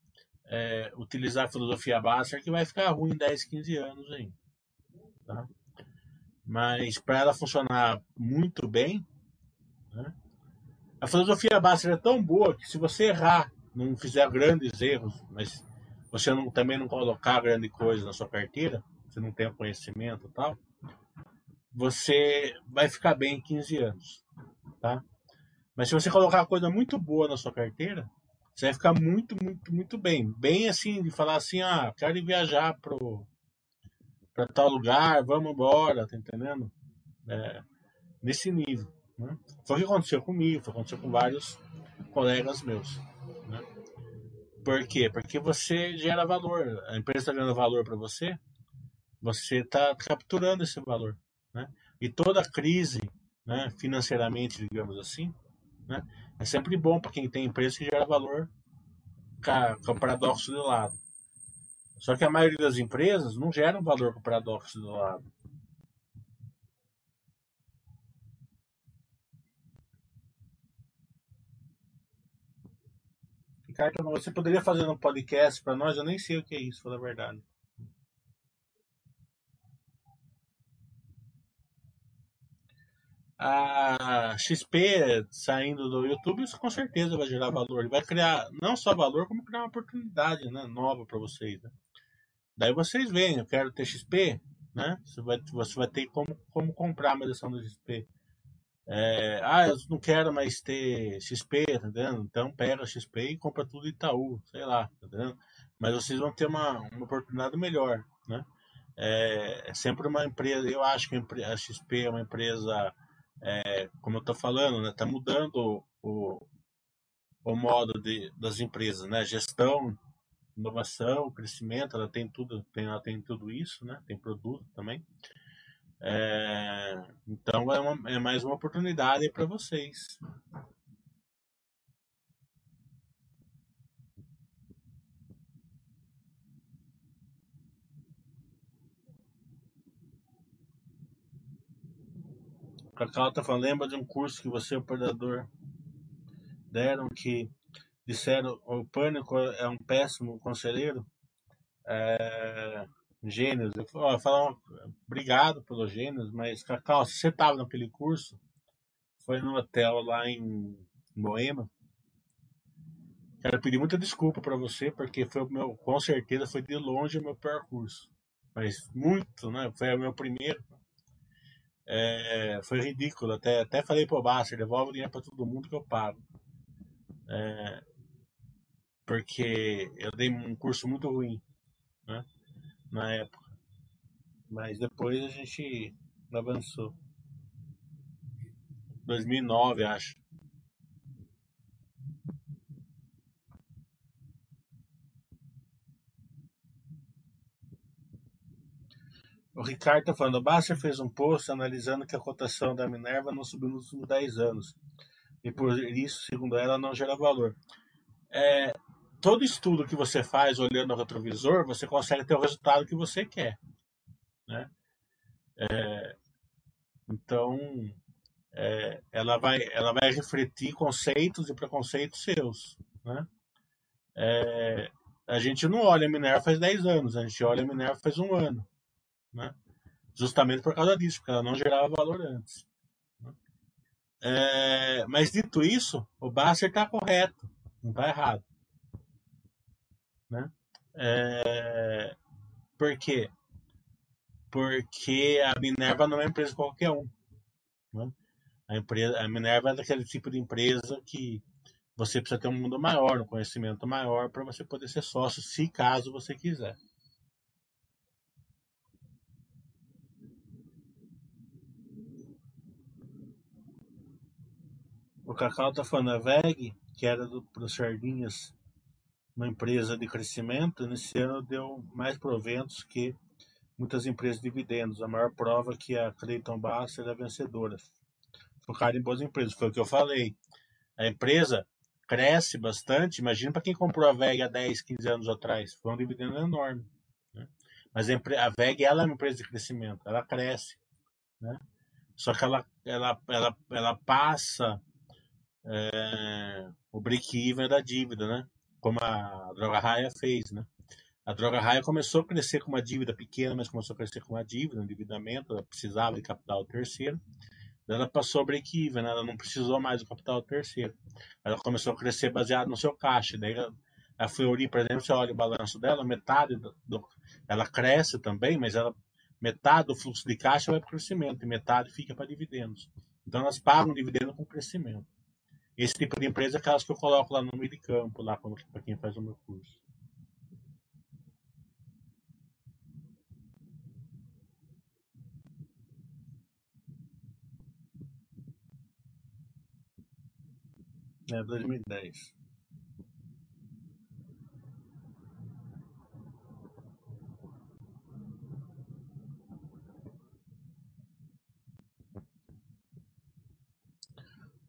é, utilizar a filosofia basta que vai ficar ruim em 10, 15 anos ainda. Tá? Mas para ela funcionar muito bem, né, a filosofia basta é tão boa que se você errar, não fizer grandes erros, mas você não, também não colocar grande coisa na sua carteira, você não tem conhecimento e tal, você vai ficar bem em 15 anos, tá? Mas se você colocar coisa muito boa na sua carteira, você vai ficar muito, muito, muito bem. Bem assim, de falar assim, ah, quero ir viajar pro para tal lugar, vamos embora, tá entendendo? É, nesse nível. Né? Foi o que aconteceu comigo, foi o que aconteceu com vários colegas meus. Né? Por quê? Porque você gera valor. A empresa está gerando valor para você, você está capturando esse valor. Né? E toda crise, né, financeiramente, digamos assim, né, é sempre bom para quem tem empresa que gera valor com o paradoxo do lado. Só que a maioria das empresas não geram valor com o paradoxo do lado. Ricardo, você poderia fazer um podcast para nós? Eu nem sei o que é isso, falar a verdade. A XP saindo do YouTube, isso com certeza vai gerar valor. Ele vai criar não só valor, como criar uma oportunidade né, nova para vocês. Né? Daí vocês veem, eu quero ter XP, né? Você vai, você vai ter como, como comprar uma edição do XP. É, ah, eu não quero mais ter XP, tá entendendo? Então pega XP e compra tudo Itaú, sei lá, tá entendendo? Mas vocês vão ter uma, uma oportunidade melhor, né? É, é sempre uma empresa, eu acho que a XP é uma empresa é, como eu estou falando, está né, tá mudando o, o modo de, das empresas, né? Gestão, inovação, crescimento, ela tem tudo, tem, ela tem tudo isso, né? Tem produto também. É, então é, uma, é mais uma oportunidade para vocês. Cacau tá falando, lembra de um curso que você e o operador deram que disseram o pânico é um péssimo conselheiro? É, gênios. Eu falo, obrigado pelo gênios, mas Cacau, se você estava naquele curso, foi no hotel lá em Moema. Quero pedir muita desculpa para você, porque foi o meu, com certeza foi de longe o meu pior curso. Mas muito, né? Foi o meu primeiro. É, foi ridículo. Até, até falei pro Basta, devolve o dinheiro para todo mundo que eu pago. É, porque eu dei um curso muito ruim né, na época. Mas depois a gente avançou. 2009, acho. O Ricardo está falando, o Basser fez um post analisando que a cotação da Minerva não subiu nos últimos 10 anos. E por isso, segundo ela, não gera valor. É, todo estudo que você faz olhando o retrovisor, você consegue ter o resultado que você quer. Né? É, então, é, ela, vai, ela vai refletir conceitos e preconceitos seus. Né? É, a gente não olha a Minerva faz 10 anos, a gente olha a Minerva faz um ano né? justamente por causa disso, porque ela não gerava valor antes. Né? É, mas dito isso, o Basser está correto, não está errado. Né? É, por quê? Porque a Minerva não é uma empresa qualquer um. Né? A, empresa, a Minerva é daquele tipo de empresa que você precisa ter um mundo maior, um conhecimento maior para você poder ser sócio, se caso você quiser. O Cacau tá falando, a VEG, que era do, pro Sardinhas, uma empresa de crescimento, nesse ano deu mais proventos que muitas empresas de dividendos. A maior prova que a Clayton Bass é a vencedora. Focaram em boas empresas, foi o que eu falei. A empresa, cresce bastante, imagina para quem comprou a VEG há 10, 15 anos atrás, foi um dividendo enorme. Né? Mas a, a VEG ela é uma empresa de crescimento, ela cresce. Né? Só que ela, ela, ela, ela passa é, o break-even da dívida, né? como a Droga Raia fez. Né? A Droga Raia começou a crescer com uma dívida pequena, mas começou a crescer com uma dívida, um endividamento, ela precisava de capital terceiro ela passou break-even, né? ela não precisou mais do capital terceiro. Ela começou a crescer baseado no seu caixa. Daí a Fleury, por exemplo, você olha o balanço dela, metade do, do, ela cresce também, mas ela metade do fluxo de caixa vai para o crescimento e metade fica para dividendos. Então elas pagam dividendo com crescimento. Esse tipo de empresa é aquelas que eu coloco lá no meio de campo, lá para quem faz o meu curso. É, 2010.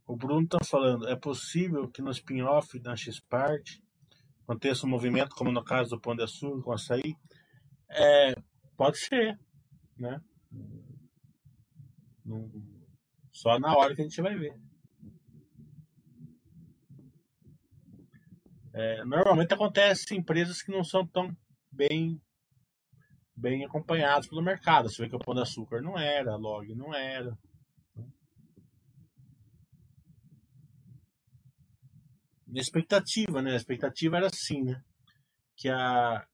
O Bruno está falando, é possível que no spin-off da X-Part aconteça um movimento, como no caso do Pão de Açúcar com açaí? É, pode ser, né? Só na hora que a gente vai ver. É, normalmente acontece em empresas que não são tão bem bem acompanhadas pelo mercado. Você vê que o Pão de Açúcar não era, a Log não era. E a expectativa, né? A expectativa era assim, né? Que a,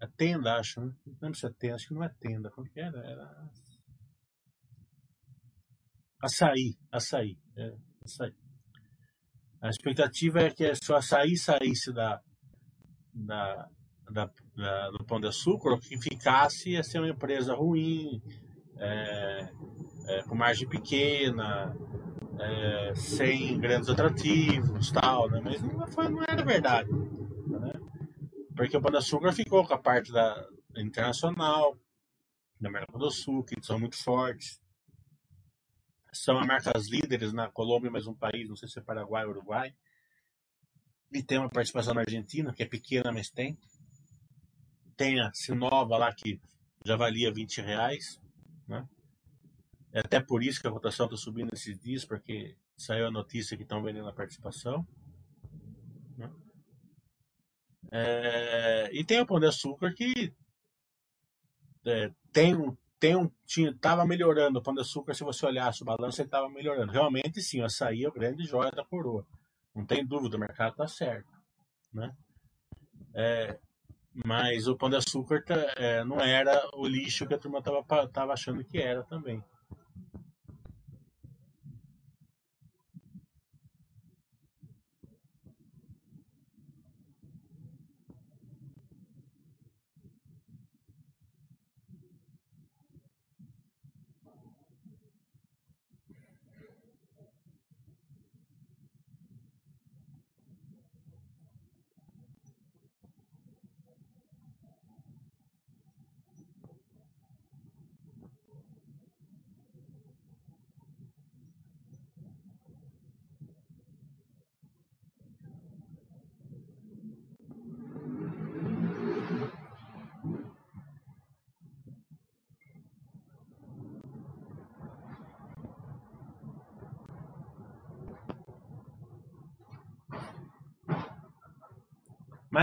a tenda, acho, né? Não lembro se é tenda, acho que não é tenda. Como que era? Era. Açaí, açaí. É, açaí. A expectativa é que se o açaí saísse da, da, da, da, do Pão de Açúcar, que ficasse ia ser uma empresa ruim, é, é, com margem pequena, é, sem grandes atrativos, tal, né? mas não, foi, não era verdade. Né? Porque o Pão de ficou com a parte da internacional, da América do Sul, que são muito fortes são as marcas líderes na Colômbia, mais um país, não sei se é Paraguai ou Uruguai. E tem uma participação na Argentina, que é pequena, mas tem. Tem a Sinova lá, que já valia 20 reais. Né? É até por isso que a cotação está subindo esses dias, porque saiu a notícia que estão vendendo a participação. Né? É, e tem o Pão de Açúcar que é, tem um tem tinha, tava melhorando o Pão de Açúcar, se você olhasse o balanço, ele estava melhorando. Realmente, sim, o açaí é o grande joia da coroa. Não tem dúvida, o mercado está certo. Né? É, mas o Pão de Açúcar tá, é, não era o lixo que a turma estava achando que era também.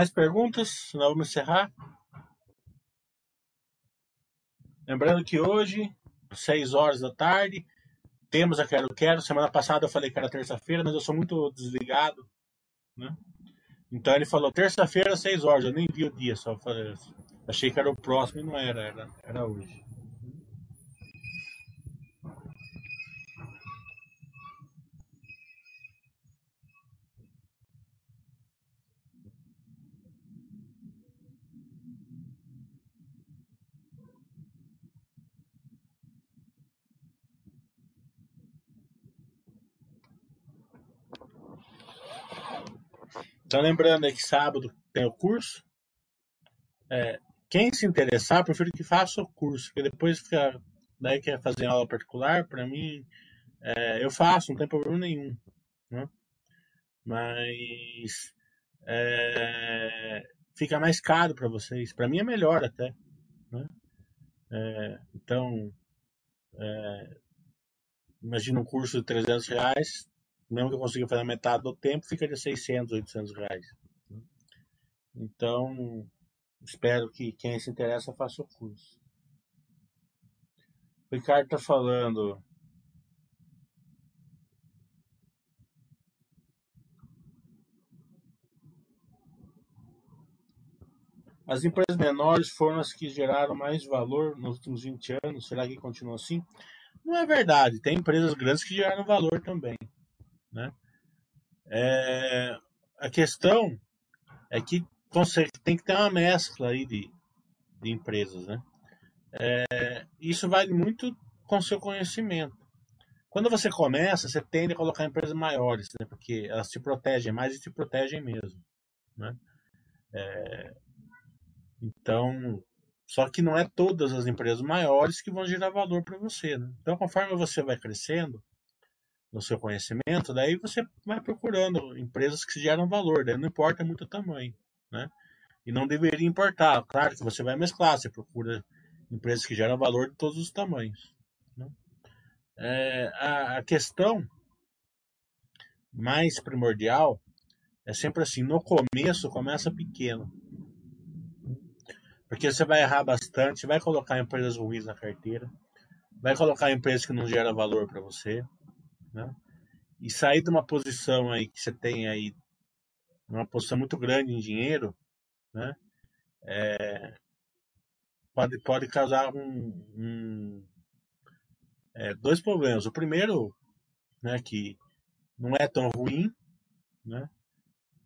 Mais perguntas? Senão vamos encerrar. Lembrando que hoje, 6 horas da tarde, temos a Quero Quero. Semana passada eu falei que era terça-feira, mas eu sou muito desligado. Né? Então ele falou terça-feira, 6 horas. Eu nem vi o dia, só falei, achei que era o próximo e não era, era, era hoje. Então, lembrando que sábado tem o curso. É, quem se interessar, prefiro que faça o curso, porque depois fica, daí quer fazer aula particular, para mim, é, eu faço, não tem problema nenhum. Né? mas é, fica mais caro para vocês. Para mim é melhor até. Né? É, então, é, imagina um curso de 300 reais, mesmo que eu consiga fazer metade do tempo, fica de 600, 800 reais. Então, espero que quem se interessa faça o curso. O Ricardo está falando As empresas menores foram as que geraram mais valor nos últimos 20 anos. Será que continua assim? Não é verdade. Tem empresas grandes que geraram valor também. Né? É, a questão é que tem que ter uma mescla aí de, de empresas. Né? É, isso vale muito com seu conhecimento. Quando você começa, você tende a colocar empresas maiores, né? porque elas te protegem mais e te protegem mesmo. Né? É, então, só que não é todas as empresas maiores que vão gerar valor para você. Né? Então, conforme você vai crescendo no seu conhecimento, daí você vai procurando empresas que geram valor, daí não importa muito o tamanho. Né? E não deveria importar. Claro que você vai mesclar, você procura empresas que geram valor de todos os tamanhos. Né? É, a, a questão mais primordial é sempre assim: no começo começa pequeno. Porque você vai errar bastante, vai colocar empresas ruins na carteira, vai colocar empresas que não geram valor para você, né? E sair de uma posição aí que você tem aí, uma posição muito grande em dinheiro, né? É, pode, pode causar um, um é, dois problemas. O primeiro, né, que não é tão ruim, né?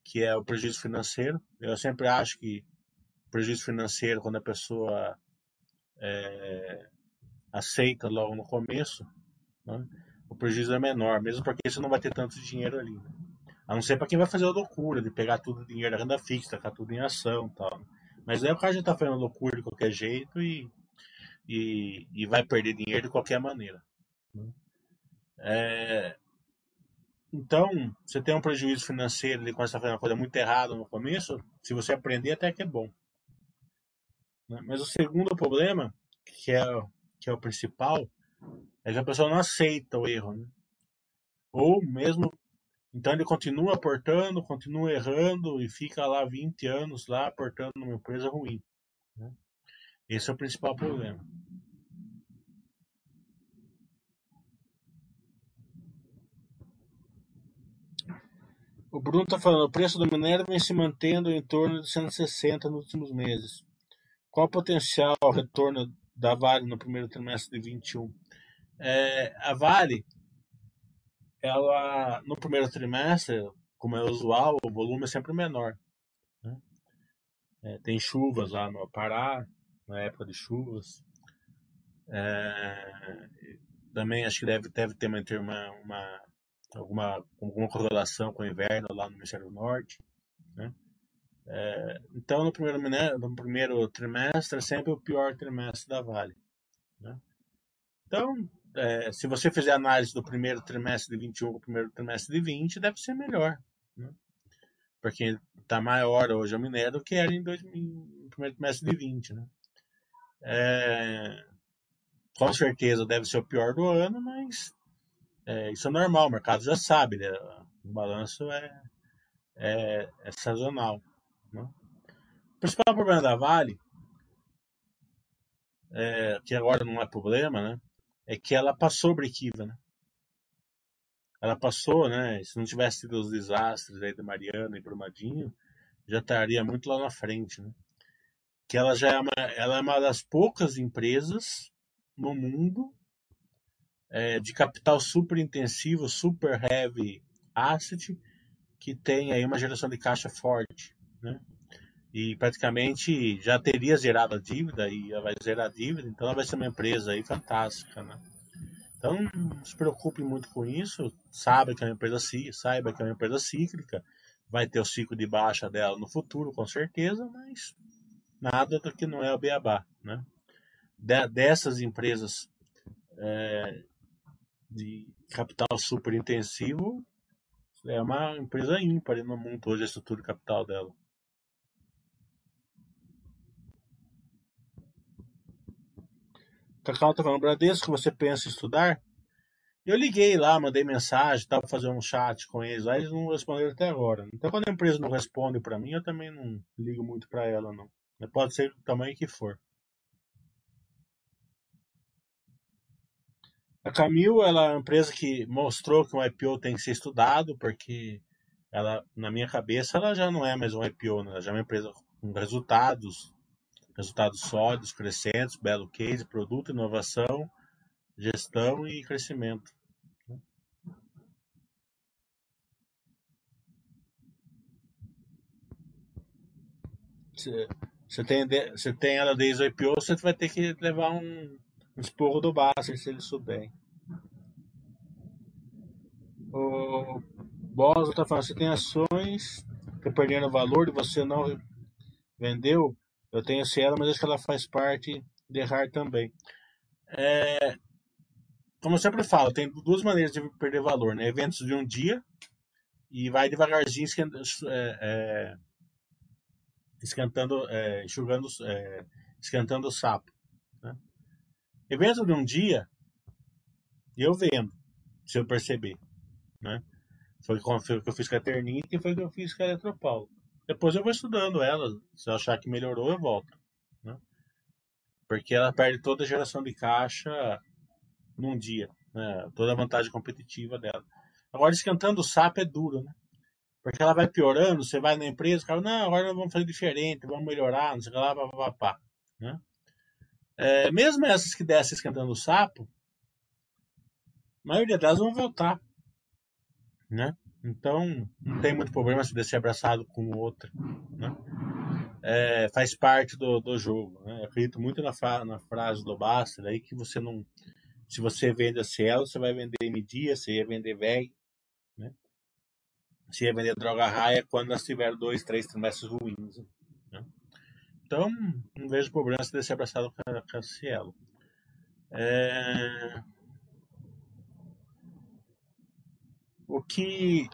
Que é o prejuízo financeiro. Eu sempre acho que prejuízo financeiro quando a pessoa é, aceita logo no começo, né? O prejuízo é menor, mesmo porque você não vai ter tanto dinheiro ali. Né? A não ser para quem vai fazer a loucura de pegar tudo dinheiro da renda fixa, tacar tudo em ação tal. Mas aí o cara já está fazendo loucura de qualquer jeito e, e, e, vai perder dinheiro de qualquer maneira. Né? É, então, você tem um prejuízo financeiro de quando você está fazendo uma coisa muito errada no começo, se você aprender, até que é bom. Né? Mas o segundo problema, que é, que é o principal, é que a pessoa não aceita o erro. Né? Ou mesmo, então ele continua aportando, continua errando e fica lá 20 anos lá aportando numa empresa ruim. Né? Esse é o principal problema. O Bruno está falando, o preço do minério vem se mantendo em torno de 160 nos últimos meses. Qual o potencial retorno da Vale no primeiro trimestre de 21? É, a Vale, ela no primeiro trimestre, como é usual, o volume é sempre menor. Né? É, tem chuvas lá no Pará, na época de chuvas. É, também acho que deve, deve ter uma, uma, alguma, alguma correlação com o inverno lá no Ministério do Norte. Né? É, então, no primeiro, no primeiro trimestre é sempre o pior trimestre da Vale. Né? Então, é, se você fizer análise do primeiro trimestre de 21 com o primeiro trimestre de 20, deve ser melhor. Né? Porque está maior hoje o minério do que era em 2000, no primeiro trimestre de 20. Né? É, com certeza deve ser o pior do ano, mas é, isso é normal, o mercado já sabe, né? o balanço é, é, é sazonal. Né? O principal problema da Vale, é, que agora não é problema, né, é que ela passou break-even. Né? Ela passou, né? Se não tivesse tido os desastres aí de Mariana e Brumadinho, já estaria muito lá na frente, né? Que ela já é uma, ela é uma das poucas empresas no mundo é, de capital super intensivo, super heavy asset, que tem aí uma geração de caixa forte né? E praticamente já teria zerado a dívida e ela vai zerar a dívida, então ela vai ser uma empresa aí fantástica, né? Então não se preocupe muito com isso, saiba que é uma empresa saiba que é uma empresa cíclica, vai ter o ciclo de baixa dela no futuro, com certeza, mas nada do que não é o beabá, né? dessas empresas é, de capital super intensivo, é uma empresa ímpar no mundo hoje, a estrutura capital dela. Cacau tá falando, Bradesco, você pensa em estudar? Eu liguei lá, mandei mensagem, tava fazer um chat com eles, aí eles não responderam até agora. Então quando a empresa não responde para mim, eu também não ligo muito para ela, não. Pode ser o tamanho que for. A Camil, ela é uma empresa que mostrou que um IPO tem que ser estudado, porque ela, na minha cabeça, ela já não é mais um IPO, né? ela já é uma empresa com resultados, resultados sólidos, crescentes, belo case, produto, inovação, gestão e crescimento. Você tem, você tem ela desde o IPO, você vai ter que levar um, um esporro do Basser se ele souber. O Bosa tá falando, você tem ações que perdendo valor e você não vendeu. Eu tenho Cielo, mas acho que ela faz parte de RAR também. É, como eu sempre falo, tem duas maneiras de perder valor, né? Eventos de um dia e vai devagarzinho esquentando, é, é, esquentando é, enxugando, é, esquentando o sapo. Né? Evento de um dia, eu vendo, se eu perceber. Né? Foi o que eu fiz com a Ternite e foi o que eu fiz com a Eletropaulo. Depois eu vou estudando ela. Se eu achar que melhorou, eu volto. Né? Porque ela perde toda a geração de caixa num dia. Né? Toda a vantagem competitiva dela. Agora, esquentando o sapo é duro, né? Porque ela vai piorando, você vai na empresa, cara, não, agora nós vamos fazer diferente, vamos melhorar, não sei o que lá, papapá. Né? É, mesmo essas que descem esquentando o sapo, a maioria delas vão voltar. Né? Então, não tem muito problema se descer abraçado com o outro. Né? É, faz parte do, do jogo. Né? Eu acredito muito na, fra na frase do Baster aí que você não. Se você vende a Cielo, você vai vender media, você ia vender VEG. Né? Você ia vender droga raia quando nós tivermos dois, três trimestres ruins. Né? Então, não vejo problema se descer abraçado com a, com a Cielo. É... O que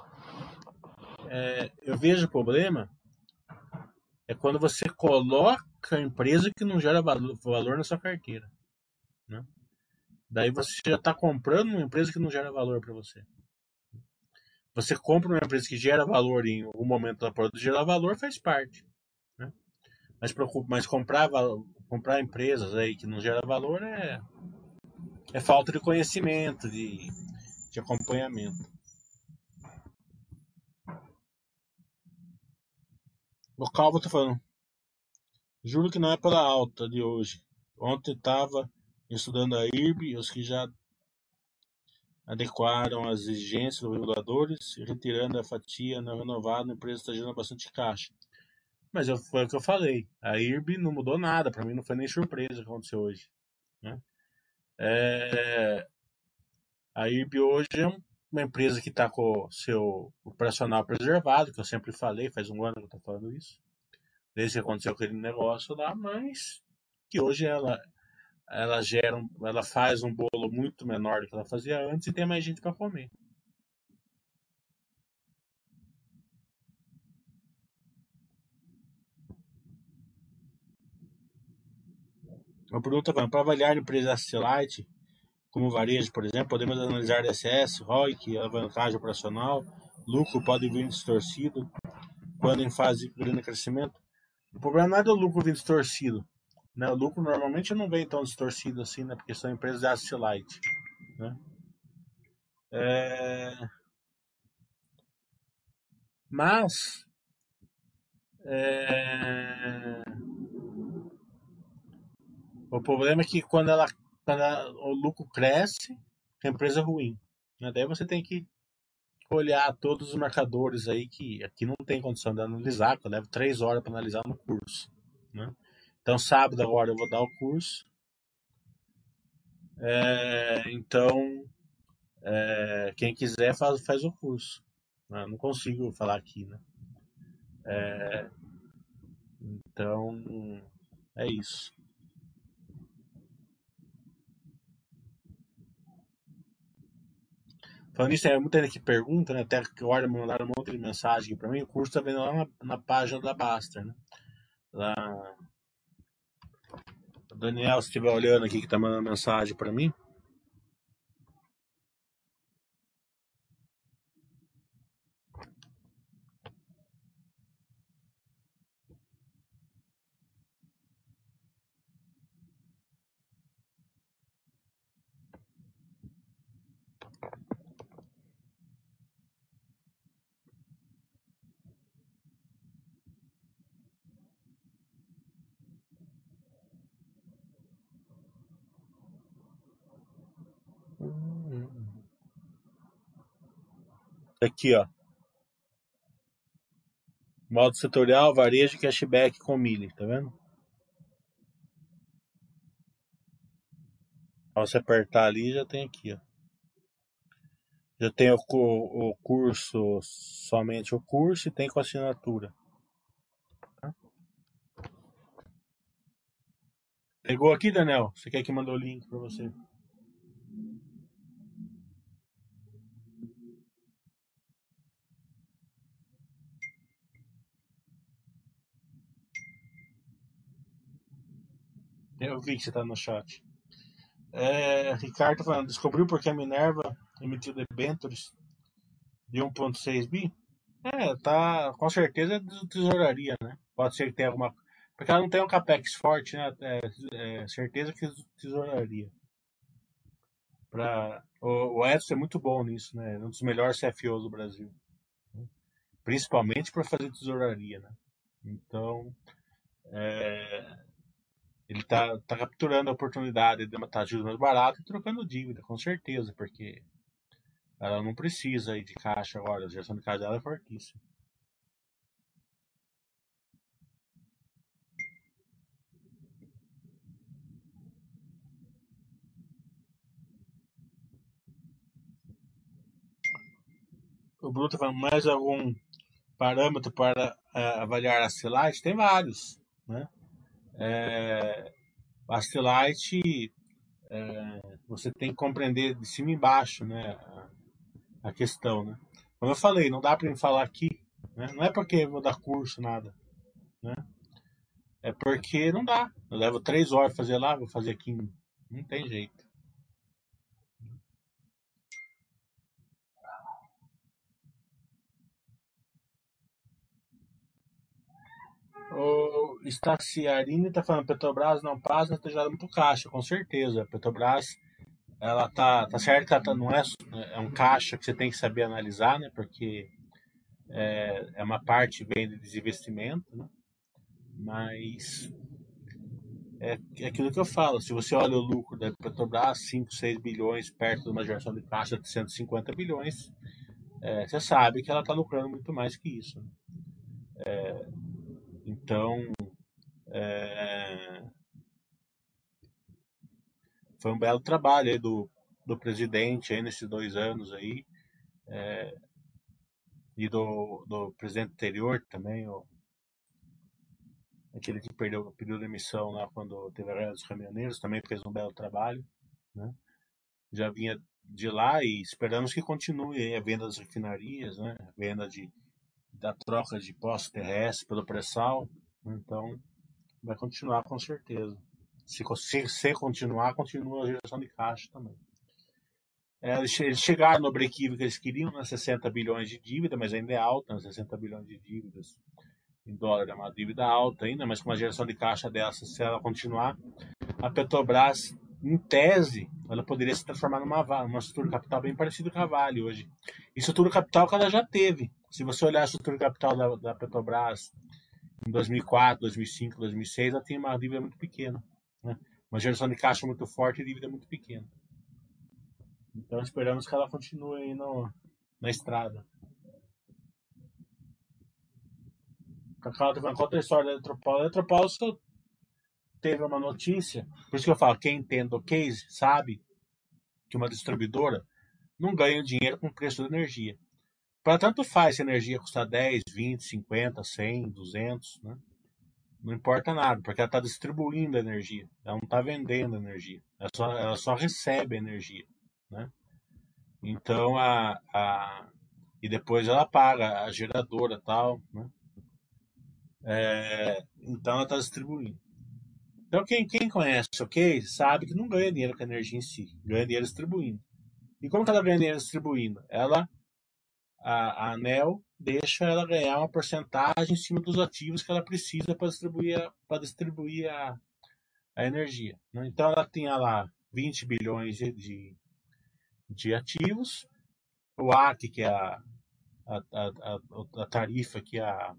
é, eu vejo problema é quando você coloca a empresa que não gera valor na sua carteira. Né? Daí você já está comprando uma empresa que não gera valor para você. Você compra uma empresa que gera valor em algum momento da produto gerar valor faz parte. Né? Mas, mas comprar, comprar empresas aí que não gera valor é, é falta de conhecimento, de, de acompanhamento. O Calvo tá. Juro que não é pela alta de hoje. Ontem estava estudando a IRB os que já adequaram as exigências dos reguladores, retirando a fatia não renovada, a empresa está gerando bastante caixa. Mas eu, foi o que eu falei. A IRB não mudou nada. Para mim não foi nem surpresa o que aconteceu hoje. Né? É, a IRB hoje é uma empresa que está com o seu operacional preservado, que eu sempre falei, faz um ano que eu estou falando isso, desde que aconteceu aquele negócio lá, mas que hoje ela ela gera, ela faz um bolo muito menor do que ela fazia antes e tem mais gente para comer. Uma pergunta para avaliar empresa Light como varejo, por exemplo, podemos analisar DSS, ROIC, alavancagem operacional, lucro pode vir distorcido quando em fase de grande crescimento. O problema não é do lucro vir distorcido. Né? O lucro normalmente não vem tão distorcido assim, né? porque são empresas de asset light. Né? É... Mas é... o problema é que quando ela quando o lucro cresce, a empresa é ruim. Né? Daí você tem que olhar todos os marcadores aí que aqui não tem condição de analisar, que eu levo três horas para analisar no curso. Né? Então, sábado agora eu vou dar o curso. É, então, é, quem quiser faz, faz o curso. Né? Não consigo falar aqui, né? É, então, é isso. Falando nisso, é muita gente que pergunta, né? Até que hora mandaram um monte de mensagem para mim. O curso tá vendo lá na, na página da Baster, né? Lá... O Daniel, se estiver olhando aqui, que tá mandando mensagem para mim. Aqui, ó. Modo setorial, varejo, cashback com milha, tá vendo? Você apertar ali, já tem aqui, ó. Já tem o, o curso, somente o curso, e tem com assinatura. Pegou aqui, Daniel? Você quer que mande o link para você? Eu vi que você tá no chat. É, Ricardo tá falando, descobriu porque a Minerva emitiu debentures de 1.6 bi? É, tá, com certeza é de tesouraria, né? Pode ser que tenha alguma... Porque ela não tem um capex forte, né? É, é certeza que é tesouraria. Pra... O, o Edson é muito bom nisso, né? É um dos melhores CFOs do Brasil. Principalmente para fazer tesouraria, né? Então, é, ele está tá capturando a oportunidade de matar juros mais barato e trocando dívida, com certeza, porque ela não precisa de caixa agora, a geração de caixa dela é fortíssima. O Bruto falando mais algum parâmetro para uh, avaliar a Celite? Tem vários, né? É, é, você tem que compreender de cima e embaixo né, a, a questão. Né? Como eu falei, não dá para me falar aqui. Né? Não é porque eu vou dar curso, nada. Né? É porque não dá. Eu levo três horas para fazer lá, vou fazer aqui. Não tem jeito. O Staciarini está falando Petrobras não passa, está gerando muito caixa, com certeza. Petrobras, ela tá, tá certo que tá, não é, é um caixa que você tem que saber analisar, né? Porque é, é uma parte vem de desinvestimento, né? Mas é, é aquilo que eu falo, se você olha o lucro da Petrobras, 5, 6 bilhões perto de uma geração de caixa de 150 bilhões, é, você sabe que ela está lucrando muito mais que isso. Né? É, então, é, foi um belo trabalho do, do presidente aí nesses dois anos aí. É, e do, do presidente anterior também, o, aquele que perdeu, pediu demissão lá quando teve a guerra dos caminhoneiros, também fez um belo trabalho. Né? Já vinha de lá e esperamos que continue a venda das refinarias, né? a venda de da troca de poço terrestre pelo pré-sal. Então, vai continuar com certeza. Se, se, continuar, continua a geração de caixa também. É, eles chegaram no break-even que eles queriam, né, 60 bilhões de dívida, mas ainda é alta, né, 60 bilhões de dívidas em dólar, é uma dívida alta ainda, mas com uma geração de caixa dessa, se ela continuar, a Petrobras, em tese, ela poderia se transformar numa, numa estrutura capital bem parecida com a Vale hoje. E estrutura capital que ela já teve. Se você olhar a estrutura capital da, da Petrobras em 2004, 2005, 2006, ela tinha uma dívida muito pequena. Né? Uma geração de caixa muito forte e dívida muito pequena. Então esperamos que ela continue aí no, na estrada. Cacau tá falando, conta a história da Eletropaulo. A Eletropaulo teve uma notícia, por isso que eu falo, quem entende o case sabe que uma distribuidora não ganha dinheiro com o preço da energia. Para tanto faz se a energia custar 10, 20, 50, 100, 200, né? Não importa nada, porque ela está distribuindo a energia, ela não está vendendo a energia, ela só, ela só recebe a energia, né? Então a, a e depois ela paga a geradora tal, né? É, então ela está distribuindo. Então quem, quem conhece ok sabe que não ganha dinheiro com a energia em si, ganha dinheiro distribuindo. E como que ela ganha dinheiro distribuindo? Ela, a, a ANEL deixa ela ganhar uma porcentagem em cima dos ativos que ela precisa para distribuir, para distribuir a, a energia. Né? Então ela tinha lá 20 bilhões de, de, de ativos, o AC, que é a, a, a, a, tarifa que a,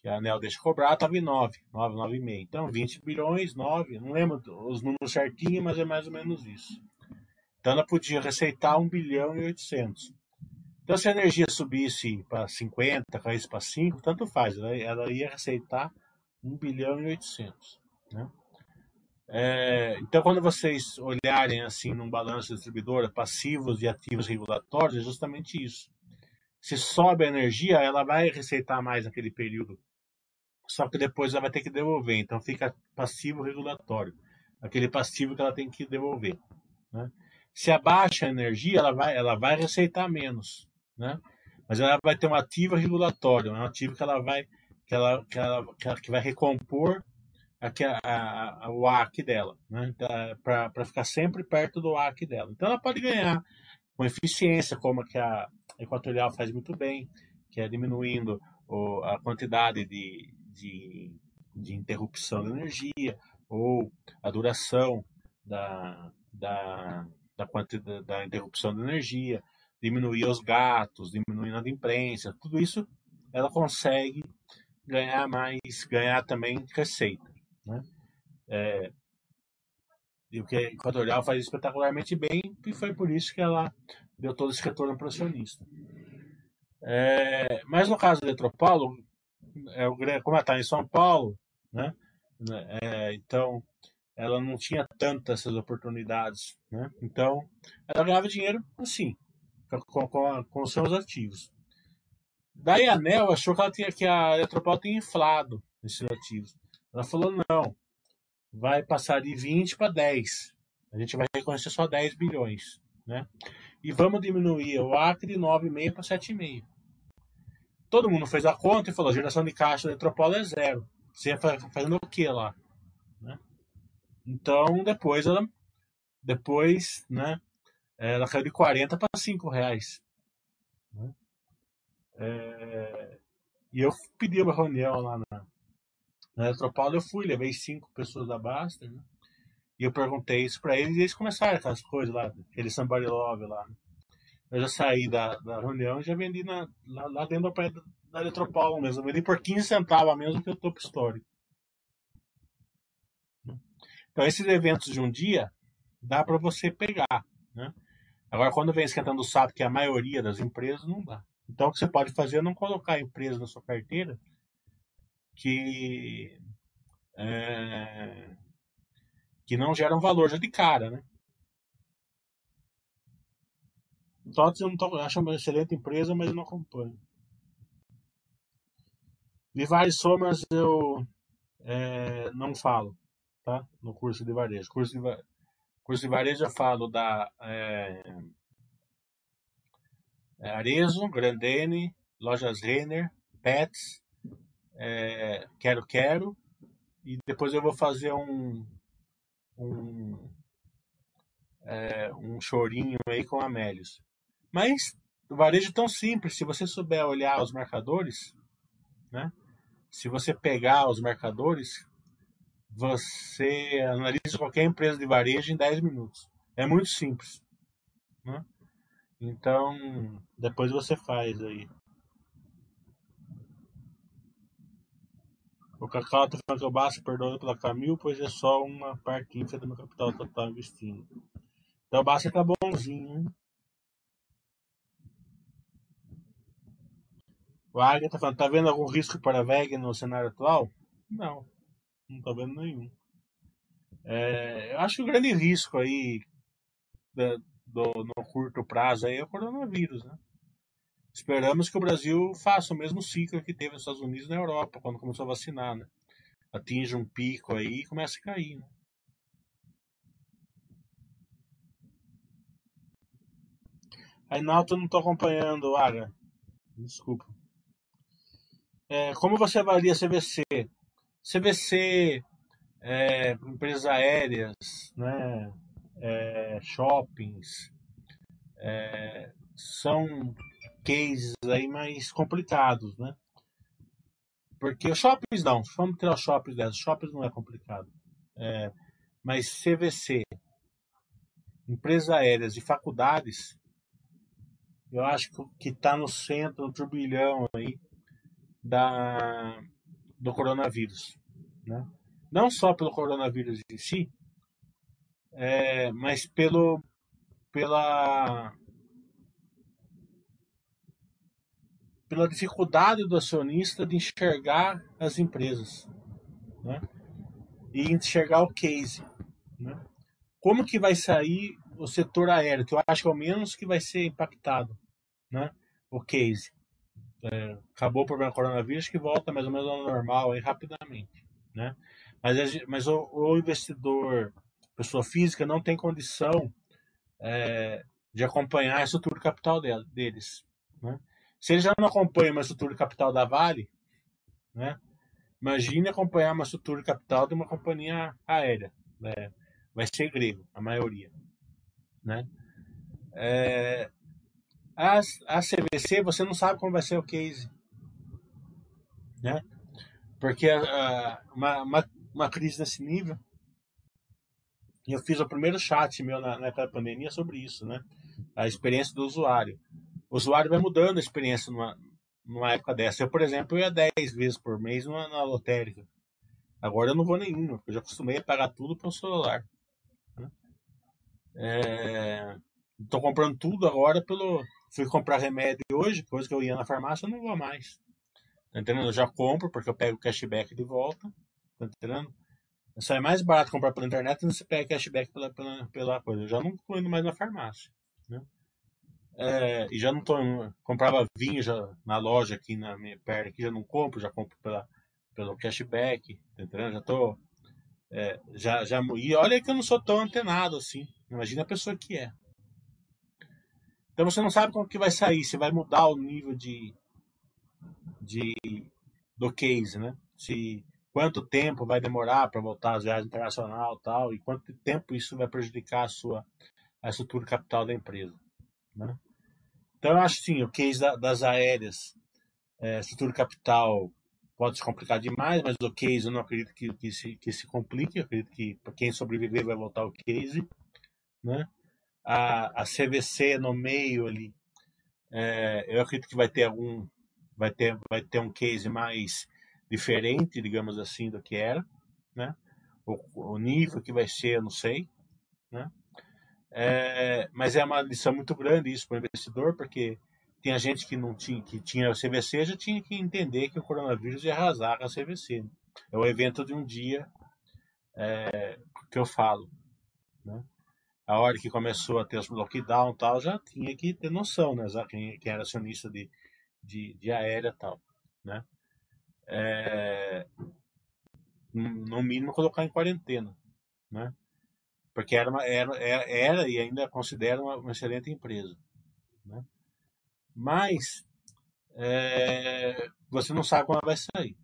que a ANEL deixa cobrar, estava em 9, 9, 9,5. Então 20 bilhões, 9, não lembro os números certinhos, mas é mais ou menos isso. Então ela podia receitar 1 bilhão e 800. Então, se a energia subisse para 50, caísse para 5, tanto faz, ela, ela ia receitar 1 bilhão e 800. Né? É, então, quando vocês olharem assim num balanço distribuidora, passivos e ativos regulatórios, é justamente isso. Se sobe a energia, ela vai receitar mais naquele período. Só que depois ela vai ter que devolver. Então fica passivo regulatório. Aquele passivo que ela tem que devolver. Né? Se abaixa a energia, ela vai, ela vai receitar menos né? Mas ela vai ter um ativo regulatório, um ativo que ela vai que ela, que ela, que, ela, que vai recompor a, a, a, o AC dela, né? Então, para ficar sempre perto do AC dela. Então ela pode ganhar com eficiência, como que a Equatorial faz muito bem, que é diminuindo o, a quantidade de, de, de interrupção de energia ou a duração da, da, da, quantidade, da interrupção de energia diminuir os gatos, diminuir a imprensa, tudo isso ela consegue ganhar mais, ganhar também receita. Né? É, e o que a Equatorial faz espetacularmente bem, e foi por isso que ela deu todo esse retorno para o acionista. É, mas no caso da Eletropaulo, é, como ela está em São Paulo, né? É, então ela não tinha tantas essas oportunidades, né? Então ela ganhava dinheiro assim, com, com, com seus ativos. Daí a ANEL achou que, ela tinha, que a Eletropaulo tinha inflado esses ativos. Ela falou: não, vai passar de 20 para 10. A gente vai reconhecer só 10 bilhões. Né? E vamos diminuir o Acre de 9,5 para 7,5. Todo mundo fez a conta e falou: a geração de caixa da Eletropaulo é zero. Você ia fazendo o que lá? Né? Então, depois ela. Depois, né? Ela caiu de 40 para 5 reais. Né? É, e eu pedi uma reunião lá na, na Eletropaulo, eu fui, levei cinco pessoas da Basta, né? E eu perguntei isso para eles e eles começaram aquelas coisas lá, aquele somebody love lá. Né? Eu já saí da, da reunião e já vendi na, lá, lá dentro da praia da Eletropaulo mesmo. Eu vendi por 15 centavos a mesmo que o topo histórico. Então, esses eventos de um dia dá para você pegar. Né? Agora, quando vem esquentando o sapo, que é a maioria das empresas, não dá. Então, o que você pode fazer é não colocar a empresa na sua carteira que, é, que não geram valor já de cara, né? TOTS eu não tô, acho uma excelente empresa, mas eu não acompanho. Várias somas eu é, não falo, tá? No curso de varejo. Curso de, Curso de varejo eu falo da é, é, Arezo, Grandene, Lojas Renner, Pets, é, Quero Quero, e depois eu vou fazer um, um, é, um chorinho aí com Amélios. Mas o varejo é tão simples, se você souber olhar os marcadores, né? Se você pegar os marcadores, você analisa qualquer empresa de varejo em 10 minutos. É muito simples. Né? Então, depois você faz aí. O Cacau está falando que eu basta perdoa pela Camil, pois é só uma parte ínfima do meu capital total investindo. Então o Basta tá bonzinho. Hein? O Águia tá falando, tá vendo algum risco para a VEG no cenário atual? Não. Não tô vendo nenhum. É, eu acho que o grande risco aí da, do, no curto prazo aí é o coronavírus, né? Esperamos que o Brasil faça o mesmo ciclo que teve nos Estados Unidos e na Europa, quando começou a vacinar, né? Atinja um pico aí e começa a cair, né? Reinaldo, eu não estou acompanhando, Ara. Desculpa. É, como você avalia CVC? CVC, é, empresas aéreas, né, é, shoppings, é, são cases aí mais complicados, né? Porque os shoppings não, vamos tirar os shoppings dessa, shoppings não é complicado. É, mas CVC, empresas aéreas e faculdades, eu acho que está no centro, no turbilhão aí da, do coronavírus. Né? Não só pelo coronavírus em si, é, mas pelo, pela, pela dificuldade do acionista de enxergar as empresas né? e enxergar o case. Né? Como que vai sair o setor aéreo, que eu acho que é o menos que vai ser impactado, né? o case. É, acabou o problema do coronavírus, que volta mais ou menos ao normal aí rapidamente. Né? Mas, mas o, o investidor, pessoa física, não tem condição é, de acompanhar a estrutura de capital deles. Né? Se ele já não acompanha uma estrutura de capital da Vale, né? imagine acompanhar uma estrutura de capital de uma companhia aérea. Né? Vai ser grego, a maioria. Né? É, a, a CVC, você não sabe como vai ser o case. Né? Porque uh, uma, uma, uma, crise nesse nível. Eu fiz o primeiro chat meu na, naquela pandemia sobre isso, né? A experiência do usuário o usuário vai mudando a experiência numa, numa época dessa. Eu, por exemplo, ia 10 vezes por mês na lotérica. Agora eu não vou nenhuma, porque eu já acostumei a pagar tudo pelo celular. Né? Estou é, comprando tudo agora pelo. Fui comprar remédio hoje, coisa que eu ia na farmácia, eu não vou mais. Tá entendendo? Eu já compro, porque eu pego o cashback de volta. Tá entendendo? Só é mais barato comprar pela internet do que você pega cashback pela, pela, pela coisa. Eu já não estou indo mais na farmácia. Né? É, e já não tô. Comprava vinho já na loja aqui na minha perto, aqui já não compro, já compro pela, pelo cashback, tá entendendo? Já tô. É, já, já, e olha que eu não sou tão antenado assim. Imagina a pessoa que é. Então você não sabe como que vai sair, se vai mudar o nível de, de do case, né? Se quanto tempo vai demorar para voltar às viagens internacional tal e quanto tempo isso vai prejudicar a sua a estrutura capital da empresa, né? Então, eu acho sim, o case das aéreas, é, estrutura capital pode se complicar demais, mas o case eu não acredito que, que, se, que se complique. Eu acredito que quem sobreviver vai voltar o case. Né? A, a CVC no meio ali, é, eu acredito que vai ter algum. Vai ter, vai ter um case mais diferente, digamos assim, do que era. Né? O, o nível que vai ser, eu não sei. Né? É, mas é uma lição muito grande isso para o investidor, porque tinha gente que não tinha, que tinha CVC, já tinha que entender que o coronavírus ia arrasar a CVC. É o evento de um dia é, que eu falo. Né? A hora que começou a ter os lockdown tal, já tinha que ter noção, né? Quem, quem era acionista de, de, de aérea tal, né? É, no mínimo colocar em quarentena, né? porque era, uma, era, era, e ainda considera uma, uma excelente empresa. Né? Mas é, você não sabe quando vai sair.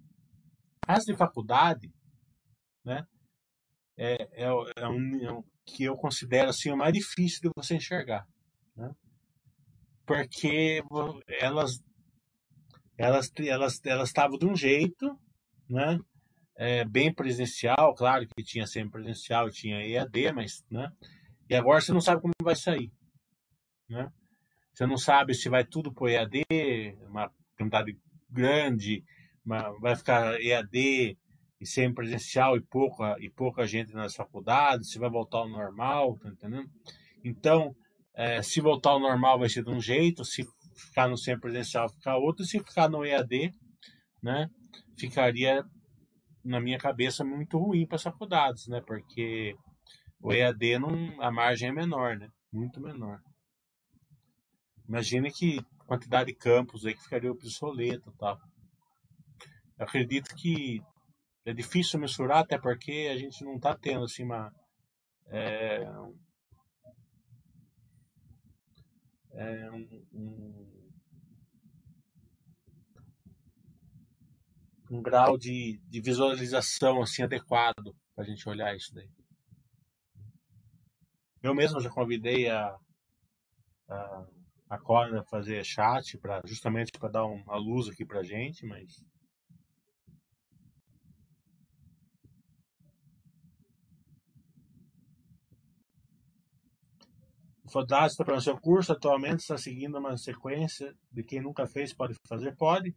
As de faculdade, né, é, é, é, um, é um que eu considero assim, o mais difícil de você enxergar. Né? Porque elas elas elas elas estavam de um jeito, né? é, bem presencial, claro que tinha sempre presencial, tinha EAD, mas, né? E agora você não sabe como vai sair, né? Você não sabe se vai tudo para EAD, uma quantidade grande, uma, vai ficar EAD e sempre presencial e pouca e pouca gente nas faculdades, se vai voltar ao normal, tá entendendo? Então, é, se voltar ao normal vai ser de um jeito, se ficar no sempre presencial ficar outro, se ficar no EAD, né? Ficaria na minha cabeça, muito ruim para as faculdades, né? Porque o EAD, não, a margem é menor, né? Muito menor. Imagina que quantidade de campos aí que ficaria obsoleto e tal. Eu acredito que é difícil mensurar, até porque a gente não está tendo assim uma. É, é, um, um, um grau de, de visualização assim adequado para a gente olhar isso daí. Eu mesmo já convidei a, a, a fazer chat para justamente para dar uma luz aqui para gente, mas O Fantástico para o seu curso atualmente está seguindo uma sequência de quem nunca fez pode fazer? Pode.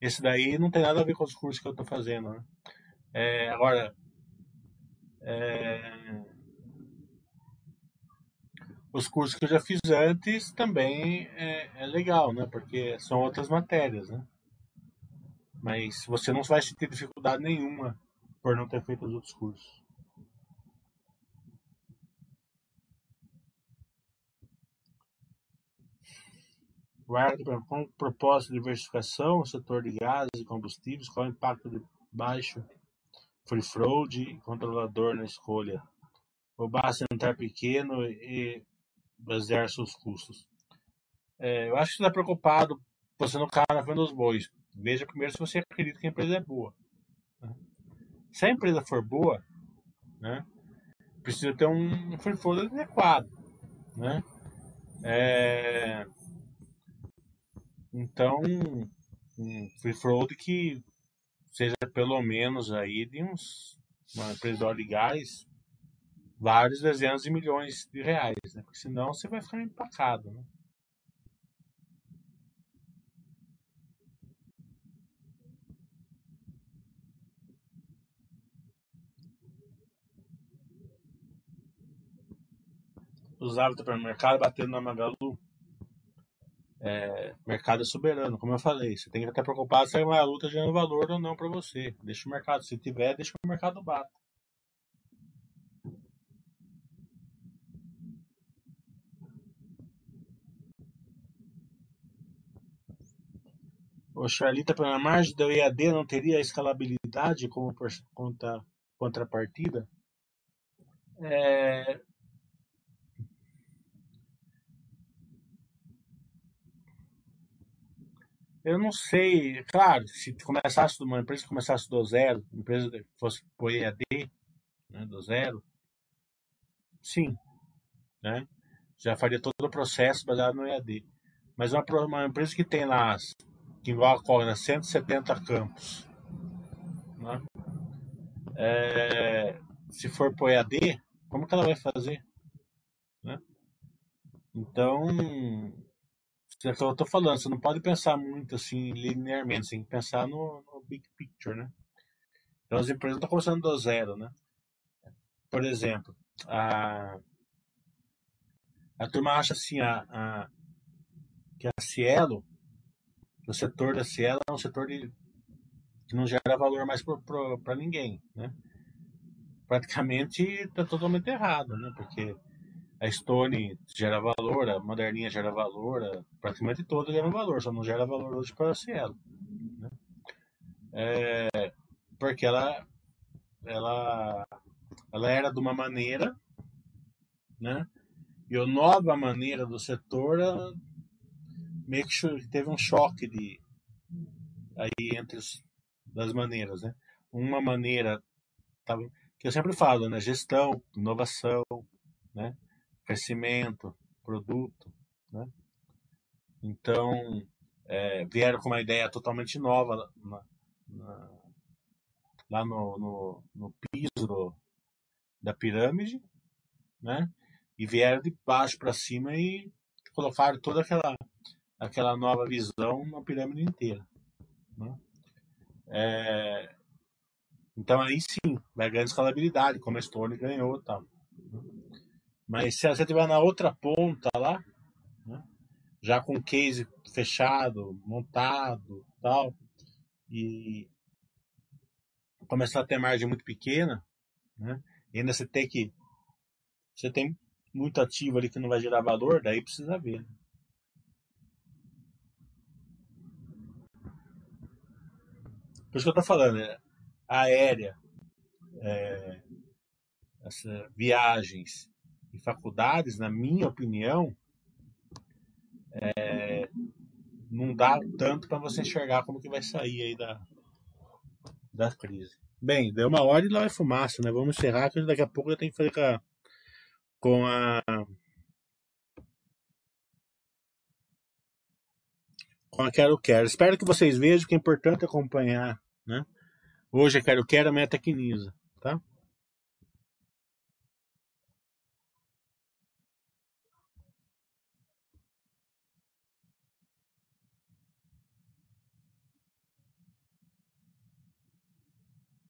Esse daí não tem nada a ver com os cursos que eu estou fazendo. Né? É, agora, é, os cursos que eu já fiz antes também é, é, legal, né? Porque são outras matérias, né? Mas você não vai ter dificuldade nenhuma por não ter feito os outros cursos. Guarda com propósito de diversificação no setor de gases e combustíveis, qual é o impacto de baixo free float controlador na escolha? Ou basta entrar pequeno e basear seus custos? É, eu acho que você está preocupado você não cair na frente dos bois. Veja primeiro se você acredita que a empresa é boa. Né? Se a empresa for boa, né, precisa ter um free float adequado. Né? É, então, um free float que seja pelo menos aí de uns uma empresa de gás vários dezenas de milhões de reais, né? Porque senão você vai ficar empacado, né? Os para o mercado batendo na Magalu é, mercado é soberano, como eu falei. Você tem que estar preocupado se a luta gerando valor ou não para você. Deixa o mercado. Se tiver, deixa o mercado bata. O Charlita, pela margem da EAD, não teria escalabilidade como contra, contrapartida? É, Eu não sei, claro, se começasse uma empresa que começasse do zero, empresa que fosse por EAD, né, do zero, sim, né? Já faria todo o processo baseado no EAD. Mas uma, uma empresa que tem lá, que igual a né, 170 campos, né? É, se for por EAD, como que ela vai fazer? Né? Então, é eu tô falando, você não pode pensar muito assim linearmente, você tem que pensar no, no big picture, né? Então as empresas estão começando do zero, né? Por exemplo, a, a turma acha assim a, a, que a Cielo, o setor da Cielo é um setor de, que não gera valor mais para ninguém, né? Praticamente está totalmente errado, né? Porque a Stone gera valor, a Moderninha gera valor, praticamente todas geram valor, só não gera valor hoje para a Cielo. Né? É, porque ela, ela, ela era de uma maneira, né? e a nova maneira do setor meio que teve um choque de, aí entre as das maneiras. Né? Uma maneira, que eu sempre falo, né? gestão, inovação, né? Crescimento, produto, né? Então, é, vieram com uma ideia totalmente nova na, na, lá no, no, no piso da pirâmide, né? E vieram de baixo para cima e colocaram toda aquela, aquela nova visão na pirâmide inteira. Né? É, então aí sim, vai ganhar escalabilidade, como a Stone ganhou tal. Mas se você estiver na outra ponta lá, né, já com o case fechado, montado, tal, e começar a ter margem muito pequena, né, e ainda você tem que você tem muito ativo ali que não vai gerar valor, daí precisa ver. Né? Por isso que eu estou falando, é, aérea, é, viagens, e faculdades, na minha opinião, é, não dá tanto para você enxergar como que vai sair aí da, da crise. Bem, deu uma hora e lá vai fumaça, né? Vamos encerrar, que daqui a pouco eu tenho que fazer com a, com a com a Quero Quero. Espero que vocês vejam que é importante acompanhar, né? Hoje é Quero Quero, amanhã é Tecnisa, tá?